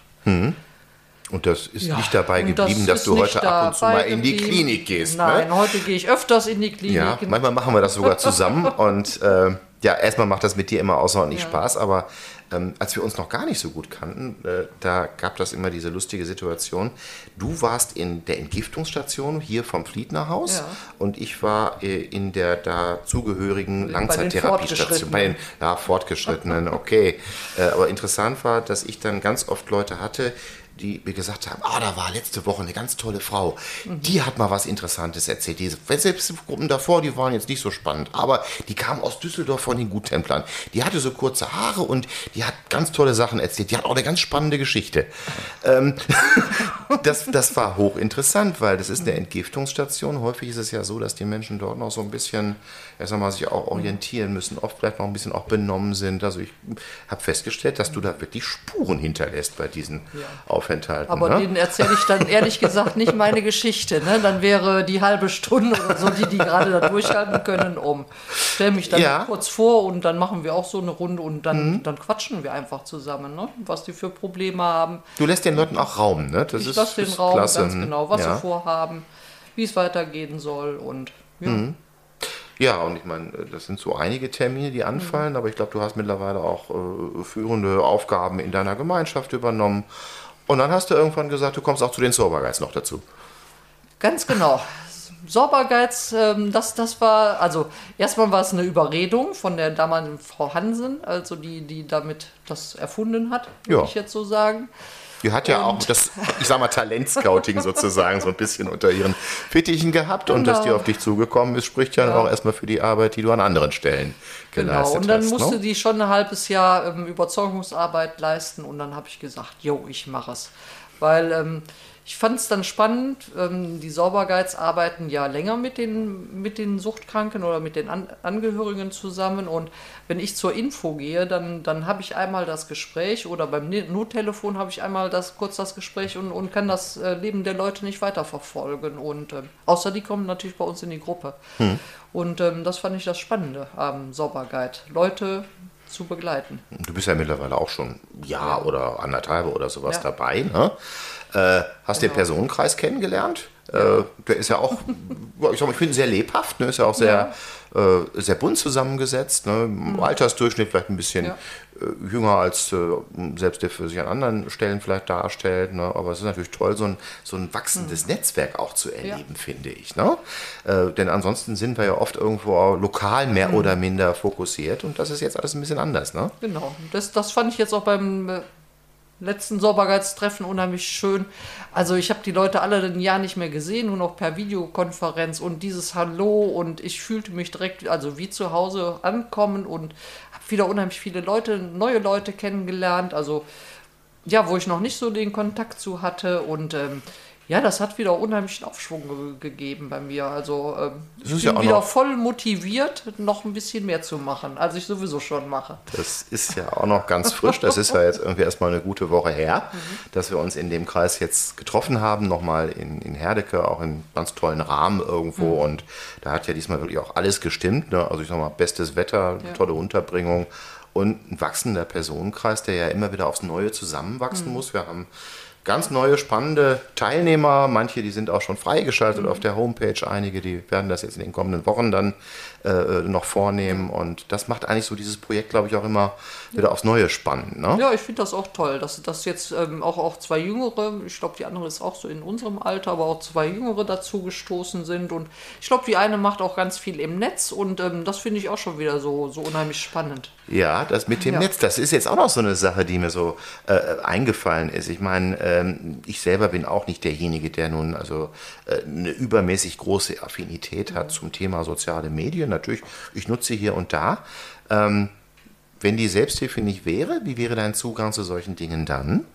Und das ist Ja, nicht dabei geblieben, dass ist du heute ab und zu mal in die. Klinik gehst. Nein, Ne? heute gehe ich öfters in die Klinik. Ja, manchmal machen wir das sogar zusammen. *laughs* und äh, ja, erstmal macht das mit dir immer außerordentlich Ja. Spaß, aber ähm, als wir uns noch gar nicht so gut kannten, äh, da gab das immer diese lustige Situation. Du warst in der Entgiftungsstation hier vom Fliedner Haus Ja. und ich war äh, in der dazugehörigen Langzeittherapiestation. Bei den ja, Fortgeschrittenen, okay. *laughs* äh, aber interessant war, dass ich dann ganz oft Leute hatte, die mir gesagt haben, ah, da war letzte Woche eine ganz tolle Frau. Die hat mal was Interessantes erzählt. Die, selbst die Gruppen davor, die waren jetzt nicht so spannend, aber die kam aus Düsseldorf von den Guttemplern. Die hatte so kurze Haare und die hat ganz tolle Sachen erzählt. Die hat auch eine ganz spannende Geschichte. Ähm, *laughs* das, das war hochinteressant, weil das ist eine Entgiftungsstation. Häufig ist es ja so, dass die Menschen dort noch so ein bisschen, ja, sag mal, sich auch orientieren müssen, oft vielleicht noch ein bisschen auch benommen sind. Also ich habe festgestellt, dass du da wirklich Spuren hinterlässt bei diesen Aufenthalten. Aber ne? denen erzähle ich dann ehrlich gesagt nicht meine Geschichte. Ne? Dann wäre die halbe Stunde oder so, die die gerade da durchhalten können, um. Stell mich dann Ja. Mhm. kurz vor und dann machen wir auch so eine Runde und dann, dann quatschen wir einfach zusammen, ne? was die für Probleme haben. Du lässt den Leuten auch Raum, ne? Das Ich ist, lasse den ist Raum klasse. ganz genau, was ja. sie vorhaben, wie es weitergehen soll und ja. Mhm. Ja, und ich meine, das sind so einige Termine, die anfallen, aber ich glaube, du hast mittlerweile auch äh, führende Aufgaben in deiner Gemeinschaft übernommen. Und dann hast du irgendwann gesagt, du kommst auch zu den Soberguys noch dazu. Ganz genau. Saubergeiz, ähm, das, das war, also erstmal war es eine Überredung von der damaligen Frau Hansen, also die, die damit das erfunden hat, würde Ja. ich jetzt so sagen. Die hat ja auch das, ich sag mal, Talentscouting *laughs* sozusagen so ein bisschen unter ihren Fittichen gehabt und Genau. dass die auf dich zugekommen ist, spricht ja, Ja. auch erstmal für die Arbeit, die du an anderen Stellen Genau, geleistet und dann hast. musste ne? die schon ein halbes Jahr ähm, Überzeugungsarbeit leisten und dann habe ich gesagt, jo, ich mache es. Weil ähm, ich fand es dann spannend, ähm, die Saubergeiz arbeiten ja länger mit den, mit den Suchtkranken oder mit den An Angehörigen zusammen und wenn ich zur Info gehe, dann, dann habe ich einmal das Gespräch oder beim Nottelefon habe ich einmal das, kurz das Gespräch und, und kann das äh, Leben der Leute nicht weiterverfolgen und ähm, außer die kommen natürlich bei uns in die Gruppe. Und ähm, das fand ich das Spannende am Sauberguide, Leute zu begleiten. Du bist ja mittlerweile auch schon ein Jahr oder anderthalb oder sowas Ja. dabei. Ne? Äh, hast den Genau. Personenkreis kennengelernt? Äh, der ist ja auch, *laughs* ja, ich, sag mal, ich finde sehr lebhaft, ne? ist ja auch sehr, äh, sehr bunt zusammengesetzt. Ne? Im Altersdurchschnitt vielleicht ein bisschen Mhm. Ja. äh, jünger als äh, selbst der für sich an anderen Stellen vielleicht darstellt. Ne? Aber es ist natürlich toll, so ein, so ein wachsendes Mhm. Netzwerk auch zu erleben, finde ich. Ne? Äh, denn ansonsten sind wir ja oft irgendwo lokal mehr Mhm. oder minder fokussiert und das ist jetzt alles ein bisschen anders. Ne? Genau, das, das fand ich jetzt auch beim letzten Saubergeiztreffen unheimlich schön. Also ich habe die Leute alle ein Jahr nicht mehr gesehen, nur noch per Videokonferenz und dieses Hallo und ich fühlte mich direkt, also wie zu Hause ankommen und habe wieder unheimlich viele Leute, neue Leute kennengelernt, also ja, wo ich noch nicht so den Kontakt zu hatte und ähm, ja, das hat wieder unheimlichen Aufschwung ge gegeben bei mir. Also ähm, ich bin ja wieder voll motiviert, noch ein bisschen mehr zu machen, als ich sowieso schon mache. Das ist ja auch noch ganz frisch. Das ist ja jetzt irgendwie erstmal eine gute Woche her, *laughs* dass wir uns in dem Kreis jetzt getroffen haben. Nochmal in, in Herdecke, auch in ganz tollen Rahmen irgendwo. Und da hat ja diesmal wirklich auch alles gestimmt. Ne? Also ich sag mal, bestes Wetter, Ja. tolle Unterbringung und ein wachsender Personenkreis, der ja immer wieder aufs Neue zusammenwachsen muss. Wir haben ganz neue, spannende Teilnehmer. Manche, die sind auch schon freigeschaltet auf der Homepage. Einige, die werden das jetzt in den kommenden Wochen dann äh, noch vornehmen. Und das macht eigentlich so dieses Projekt, glaube ich, auch immer wieder aufs Neue spannend. Ne? Ja, ich finde das auch toll, dass, dass jetzt ähm, auch, auch zwei Jüngere, ich glaube, die andere ist auch so in unserem Alter, aber auch zwei Jüngere dazu gestoßen sind. Und ich glaube, die eine macht auch ganz viel im Netz und ähm, das finde ich auch schon wieder so, so unheimlich spannend. Ja, das mit dem Ja. Netz, das ist jetzt auch noch so eine Sache, die mir so äh, eingefallen ist. Ich meine, ähm, ich selber bin auch nicht derjenige, der nun also äh, eine übermäßig große Affinität hat zum Thema soziale Medien. Natürlich, ich nutze hier und da. Ähm, wenn die Selbsthilfe nicht wäre, wie wäre dein Zugang zu solchen Dingen dann?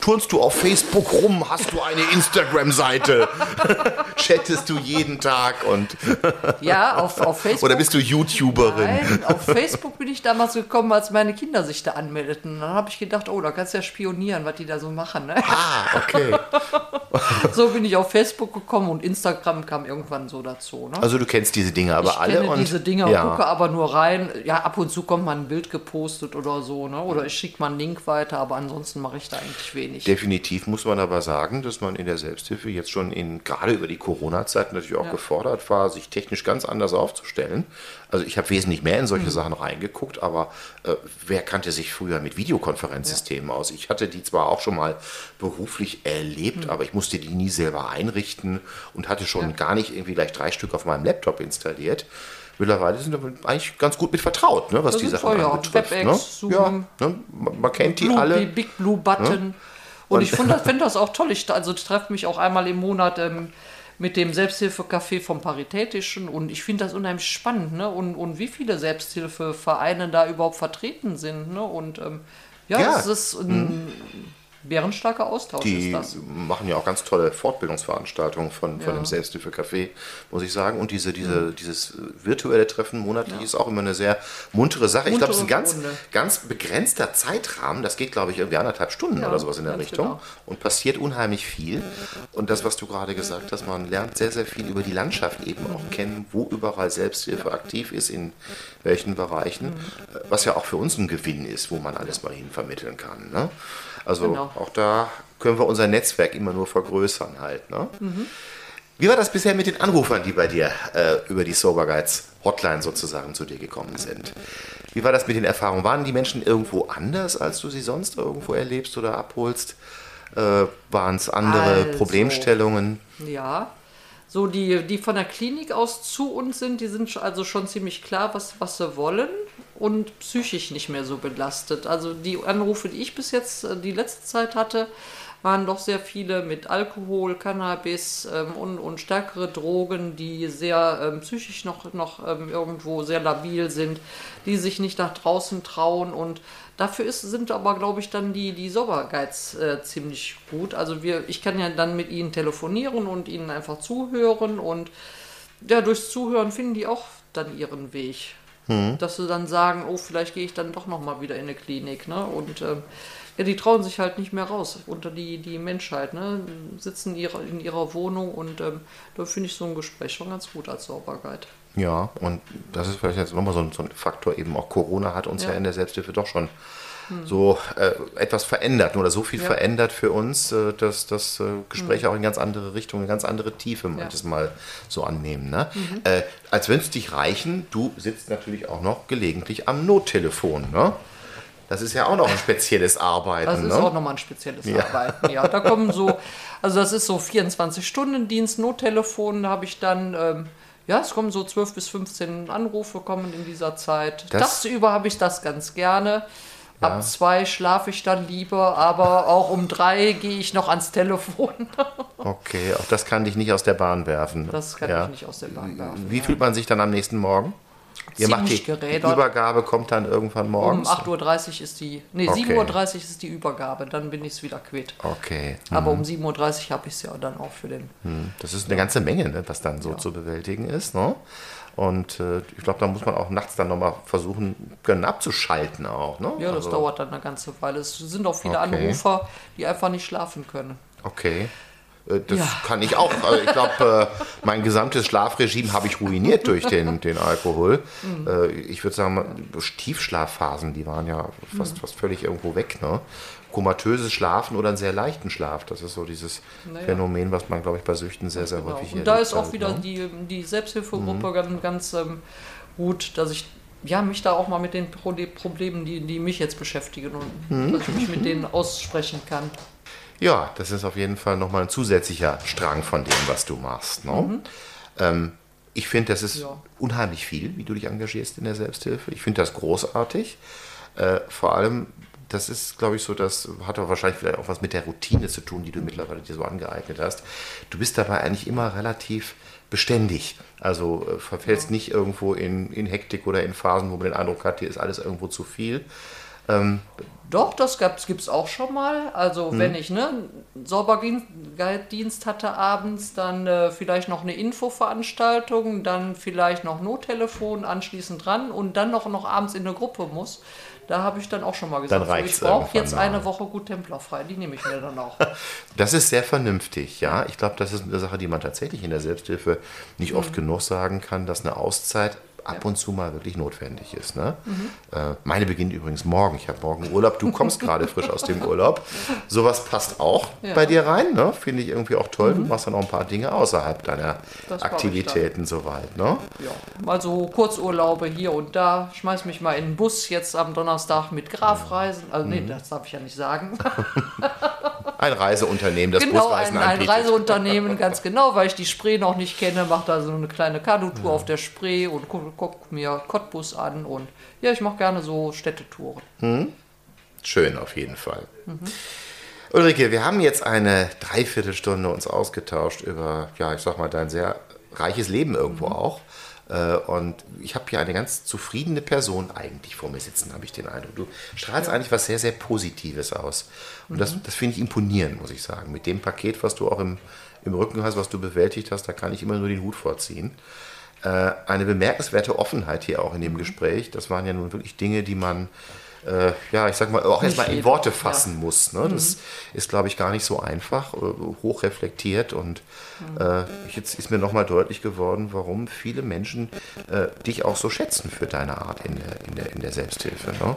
Turnst du auf Facebook rum? Hast du eine Instagram-Seite? *laughs* Chattest du jeden Tag und *laughs* Ja, auf, auf Facebook. oder bist du YouTuberin? Nein, auf Facebook bin ich damals gekommen, als meine Kinder sich da anmeldeten. Dann habe ich gedacht, oh, da kannst du ja spionieren, was die da so machen. Ne? Ah, okay. *laughs* So bin ich auf Facebook gekommen und Instagram kam irgendwann so dazu. Ne? Also du kennst diese Dinge aber ich alle kenne und diese Dinger, ja. gucke aber nur rein. Ja, ab und zu kommt mal ein Bild gepostet oder so, ne? Oder ich schicke mal einen Link weiter, aber ansonsten mache ich da eigentlich wenig. Definitiv muss man aber sagen, dass man in der Selbsthilfe jetzt schon in gerade über die Corona-Zeit natürlich auch Ja. gefordert war, sich technisch ganz anders aufzustellen. Also ich habe wesentlich mehr in solche Mhm. Sachen reingeguckt, aber äh, wer kannte sich früher mit Videokonferenzsystemen aus? Ich hatte die zwar auch schon mal beruflich erlebt, aber ich musste die nie selber einrichten und hatte schon Mhm. Ja. gar nicht irgendwie gleich drei Stück auf meinem Laptop installiert. Mittlerweile sind wir eigentlich ganz gut mit vertraut, ne, was Da die Sachen ja. anbetrifft. WebEx, ne? Zoom. Ja, ne? man, kennt die Blue, alle. Die Big Blue Button. Und, ich finde das, das auch toll. Ich, also treffe mich auch einmal im Monat ähm, mit dem Selbsthilfecafé vom Paritätischen und ich finde das unheimlich spannend, ne? Und, und wie viele Selbsthilfevereine da überhaupt vertreten sind, ne? Und ähm, ja, Ja. es ist ein bärenstarker Austausch Die ist das. machen ja auch ganz tolle Fortbildungsveranstaltungen von, von Ja. dem Selbsthilfecafé, muss ich sagen. Und diese, diese, dieses virtuelle Treffen monatlich ist auch immer eine sehr muntere Sache. ich glaube, es ist ein Muntere ganz, Runde. ganz begrenzter Zeitrahmen. Das geht, glaube ich, irgendwie anderthalb Stunden Ja, oder sowas in der Richtung. genau. Und passiert unheimlich viel. Und das, was du gerade gesagt hast, man lernt sehr, sehr viel über die Landschaft eben auch kennen, wo überall Selbsthilfe aktiv ist, in welchen Bereichen. Mhm. Was ja auch für uns ein Gewinn ist, wo man alles mal hin vermitteln kann. Ne? Also Genau. auch da können wir unser Netzwerk immer nur vergrößern halt. Ne? Mhm. Wie war das bisher mit den Anrufern, die bei dir äh, über die Sober Guides Hotline sozusagen zu dir gekommen sind? Wie war das mit den Erfahrungen? Waren die Menschen irgendwo anders, als du sie sonst irgendwo erlebst oder abholst? Äh, Waren es andere Also. Problemstellungen? Ja. So, die, die von der Klinik aus zu uns sind, die sind also schon ziemlich klar, was, was sie wollen und psychisch nicht mehr so belastet. Also die Anrufe, die ich bis jetzt äh, die letzte Zeit hatte, waren doch sehr viele mit Alkohol, Cannabis ähm, und, und stärkere Drogen, die sehr ähm, psychisch noch, noch ähm, irgendwo sehr labil sind, die sich nicht nach draußen trauen und Dafür ist, sind aber, glaube ich, dann die, die Sober-Guides äh, ziemlich gut. Also wir, ich kann ja dann mit ihnen telefonieren und ihnen einfach zuhören und ja, durchs Zuhören finden die auch dann ihren Weg. Dass sie dann sagen, oh, vielleicht gehe ich dann doch nochmal wieder in eine Klinik. Ne? Und ähm, ja, die trauen sich halt nicht mehr raus unter die, die Menschheit. Ne? Sitzen ihre, in ihrer Wohnung und ähm, da finde ich so ein Gespräch schon ganz gut als Sober-Guide. Ja, und das ist vielleicht jetzt nochmal so ein, so ein Faktor, eben auch Corona hat uns ja, Ja. In der Selbsthilfe doch schon so äh, etwas verändert oder so viel Ja. verändert für uns, äh, dass das äh, Gespräche Hm. auch in ganz andere Richtungen, in ganz andere Tiefe manches Mal so annehmen. Ne? Mhm. Äh, als wenn es dich reichen, du sitzt natürlich auch noch gelegentlich am Nottelefon. Ne? Das ist ja auch noch ein spezielles Arbeiten. Das ist ne? auch nochmal ein spezielles Arbeiten. Ja, da kommen so, also das ist so 24-Stunden-Dienst, Nottelefon, da habe ich dann, ähm, ja, es kommen so 12 bis 15 Anrufe kommen in dieser Zeit. Das- Tagsüber habe ich das ganz gerne. Ab zwei schlafe ich dann lieber, aber auch um drei gehe ich noch ans Telefon. *laughs* Okay, auch das kann dich nicht aus der Bahn werfen. Das kann ja. ich nicht aus der Bahn werfen. Wie fühlt man sich dann am nächsten Morgen? Ihr macht die, die. Übergabe kommt dann irgendwann Um morgens. 8.30 Uhr ist die, nee, Okay. 7.30 Uhr ist die Übergabe, dann bin ich es wieder quitt. Okay. Aber um 7.30 Uhr habe ich es ja dann auch für den. Hm, Das ist eine ganze Menge, ne, was dann so zu bewältigen ist. Ne? Und äh, ich glaube, da muss man auch nachts dann nochmal versuchen können abzuschalten auch. Ne? Ja, das Also, dauert dann eine ganze Weile. Es sind auch viele Okay. Anrufer, die einfach nicht schlafen können. Okay. Äh, Das Ja. kann ich auch. Also ich glaube, äh, mein gesamtes Schlafregime habe ich ruiniert durch den, den Alkohol. Mhm. Äh, ich würde sagen, Tiefschlafphasen, die waren ja fast, Mhm. fast völlig irgendwo weg. Ne? Komatöses Schlafen oder einen sehr leichten Schlaf. Das ist so dieses Naja. Phänomen, was man, glaube ich, bei Süchten sehr, sehr Genau. häufig Und da ist auch halt, wieder ne? Mhm. die, die Selbsthilfegruppe ganz, ganz ähm, gut, dass ich ja, mich da auch mal mit den Pro Problemen, die, die mich jetzt beschäftigen und Mhm. dass ich mich mit denen aussprechen kann. Ja, das ist auf jeden Fall nochmal ein zusätzlicher Strang von dem, was du machst. Ne? Ähm, ich finde, das ist Ja. unheimlich viel, wie du dich engagierst in der Selbsthilfe. Ich finde das großartig. Äh, vor allem, das ist, glaube ich, so, das hat aber wahrscheinlich vielleicht auch was mit der Routine zu tun, die du mittlerweile dir so angeeignet hast. Du bist dabei eigentlich immer relativ beständig. Also äh, verfällst nicht irgendwo in, in Hektik oder in Phasen, wo man den Eindruck hat, hier ist alles irgendwo zu viel. Doch, das gibt es auch schon mal. Also Mhm. wenn ich ne, einen Sauberdienst hatte abends, dann äh, vielleicht noch eine Infoveranstaltung, dann vielleicht noch Nottelefon anschließend dran und dann noch, noch abends in eine Gruppe muss. Da habe ich dann auch schon mal gesagt, so, ich brauche jetzt mal. eine Woche gut templerfrei. Die nehme ich mir dann auch. *laughs* Das ist sehr vernünftig, ja. Ich glaube, das ist eine Sache, die man tatsächlich in der Selbsthilfe nicht oft genug sagen kann, dass eine Auszeit ab und zu mal wirklich notwendig ist. Ne? Äh, meine beginnt übrigens morgen. Ich habe morgen Urlaub. Du kommst gerade frisch aus dem Urlaub. Sowas passt auch Ja. bei dir rein. Ne? Finde ich irgendwie auch toll. Du machst dann auch ein paar Dinge außerhalb deiner Das Aktivitäten soweit. Ne? Ja, mal so Kurzurlaube hier und da. Schmeiß mich mal in den Bus jetzt am Donnerstag mit Grafreisen. Also Mhm. nee, das darf ich ja nicht sagen. *laughs* Ein Reiseunternehmen, das genau, Busreisen ein, ein anbietet. Reiseunternehmen, *laughs* ganz genau, weil ich die Spree noch nicht kenne, mache da so eine kleine Kanutour auf der Spree und guck, guck mir Cottbus an und ja, ich mache gerne so Städtetouren. Schön auf jeden Fall. Ulrike, wir haben jetzt eine Dreiviertelstunde uns ausgetauscht über, ja, ich sag mal, dein sehr reiches Leben irgendwo auch. Äh, Und ich habe hier eine ganz zufriedene Person eigentlich vor mir sitzen, habe ich den Eindruck. Du strahlst eigentlich was sehr, sehr Positives aus. Und das, das finde ich imponierend, muss ich sagen. Mit dem Paket, was du auch im, im Rücken hast, was du bewältigt hast, da kann ich immer nur den Hut vorziehen äh, eine bemerkenswerte Offenheit hier auch in dem Gespräch. Das waren ja nun wirklich Dinge, die man, äh, ja, ich sag mal, auch erstmal in Worte fassen muss. Ne? Das ist, glaube ich, gar nicht so einfach, äh, hoch reflektiert und äh, jetzt ist mir nochmal deutlich geworden, warum viele Menschen äh, dich auch so schätzen für deine Art in der, in der, in der Selbsthilfe. Ne?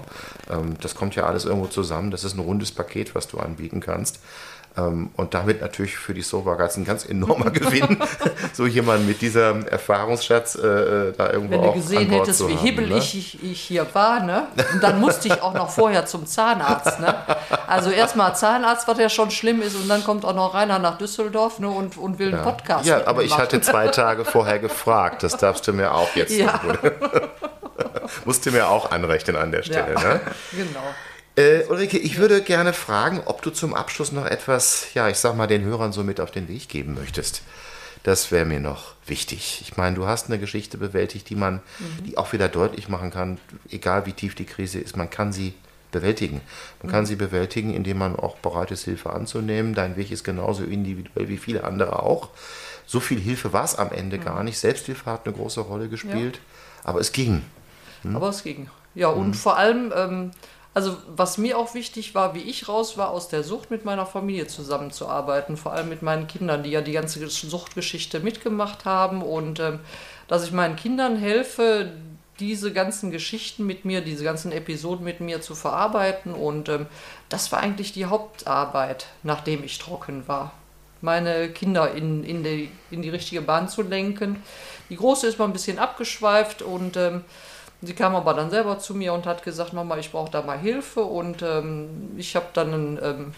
Ähm, das kommt ja alles irgendwo zusammen. Das ist ein rundes Paket, was du anbieten kannst. Ähm, und damit natürlich für die Sober Guides ein ganz enormer *laughs* Gewinn, so jemanden mit diesem Erfahrungsschatz äh, äh, da irgendwo Wenn auch du gesehen an Bord hättest, wie haben, hibbelig ne? ich, ich hier war, ne? Und dann musste ich auch noch vorher zum Zahnarzt, ne? Also erstmal Zahnarzt, was ja schon schlimm ist, und dann kommt auch noch Rainer nach Düsseldorf, ne? Und, und will einen Podcast. Ja, aber mir ich machen. hatte zwei Tage vorher gefragt. Das darfst du mir auch jetzt. Ja. *laughs* Musst du mir auch anrechnen an der Stelle. Ja. Ne? *laughs* Genau. Äh, Ulrike, ich würde gerne fragen, ob du zum Abschluss noch etwas, ja, ich sag mal, den Hörern so mit auf den Weg geben möchtest. Das wäre mir noch wichtig. Ich meine, du hast eine Geschichte bewältigt, die man, die auch wieder deutlich machen kann, egal wie tief die Krise ist, man kann sie bewältigen. Man kann sie bewältigen, indem man auch bereit ist, Hilfe anzunehmen. Dein Weg ist genauso individuell wie viele andere auch. So viel Hilfe war es am Ende gar nicht. Selbsthilfe hat eine große Rolle gespielt, aber es ging. Aber es ging. Ja, und vor allem, ähm, also was mir auch wichtig war, wie ich raus war aus der Sucht, mit meiner Familie zusammenzuarbeiten. Vor allem mit meinen Kindern, die ja die ganze Suchtgeschichte mitgemacht haben. Und ähm, dass ich meinen Kindern helfe, diese ganzen Geschichten mit mir, diese ganzen Episoden mit mir zu verarbeiten. Und ähm, das war eigentlich die Hauptarbeit, nachdem ich trocken war. Meine Kinder in, in, die, in die richtige Bahn zu lenken. Die Große ist mal ein bisschen abgeschweift und ähm, sie kam aber dann selber zu mir und hat gesagt, Mama, ich brauche da mal Hilfe. Und ähm, ich habe dann einen, ähm,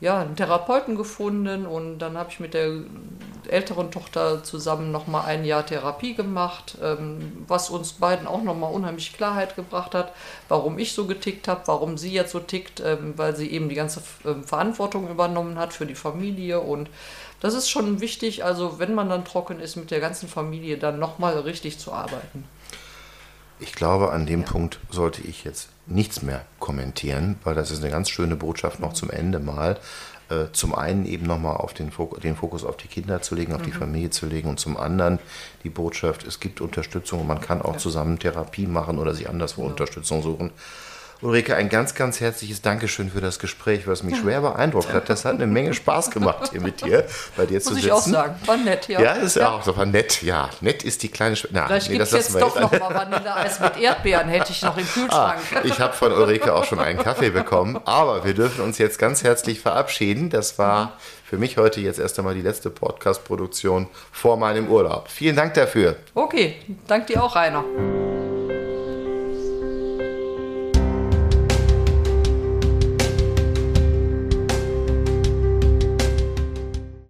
ja, einen Therapeuten gefunden und dann habe ich mit der älteren Tochter zusammen nochmal ein Jahr Therapie gemacht, ähm, was uns beiden auch nochmal unheimlich Klarheit gebracht hat, warum ich so getickt habe, warum sie jetzt so tickt, ähm, weil sie eben die ganze ähm, Verantwortung übernommen hat für die Familie und das ist schon wichtig, also wenn man dann trocken ist, mit der ganzen Familie dann nochmal richtig zu arbeiten. Ich glaube, an dem Punkt sollte ich jetzt nichts mehr kommentieren, weil das ist eine ganz schöne Botschaft noch zum Ende mal. Äh, zum einen eben nochmal auf den, Fok den Fokus auf die Kinder zu legen, auf die Familie zu legen und zum anderen die Botschaft, es gibt Unterstützung und man kann auch zusammen Therapie machen oder sich anderswo Unterstützung suchen. Ulrike, ein ganz, ganz herzliches Dankeschön für das Gespräch, was mich schwer beeindruckt hat. Das hat eine Menge Spaß gemacht, hier mit dir, bei dir zu Muss sitzen. ich auch sagen. War nett, ja. Ja, ist ja auch so war nett. Ja, nett ist die kleine Schwester. Na, Vielleicht nee, gibt es jetzt doch noch mal Vanilleeis mit Erdbeeren, hätte ich noch im *laughs* Ah, Kühlschrank. ich habe von Ulrike auch schon einen Kaffee bekommen, aber wir dürfen uns jetzt ganz herzlich verabschieden. Das war für mich heute jetzt erst einmal die letzte Podcast-Produktion vor meinem Urlaub. Vielen Dank dafür. Okay, danke dir auch, Rainer.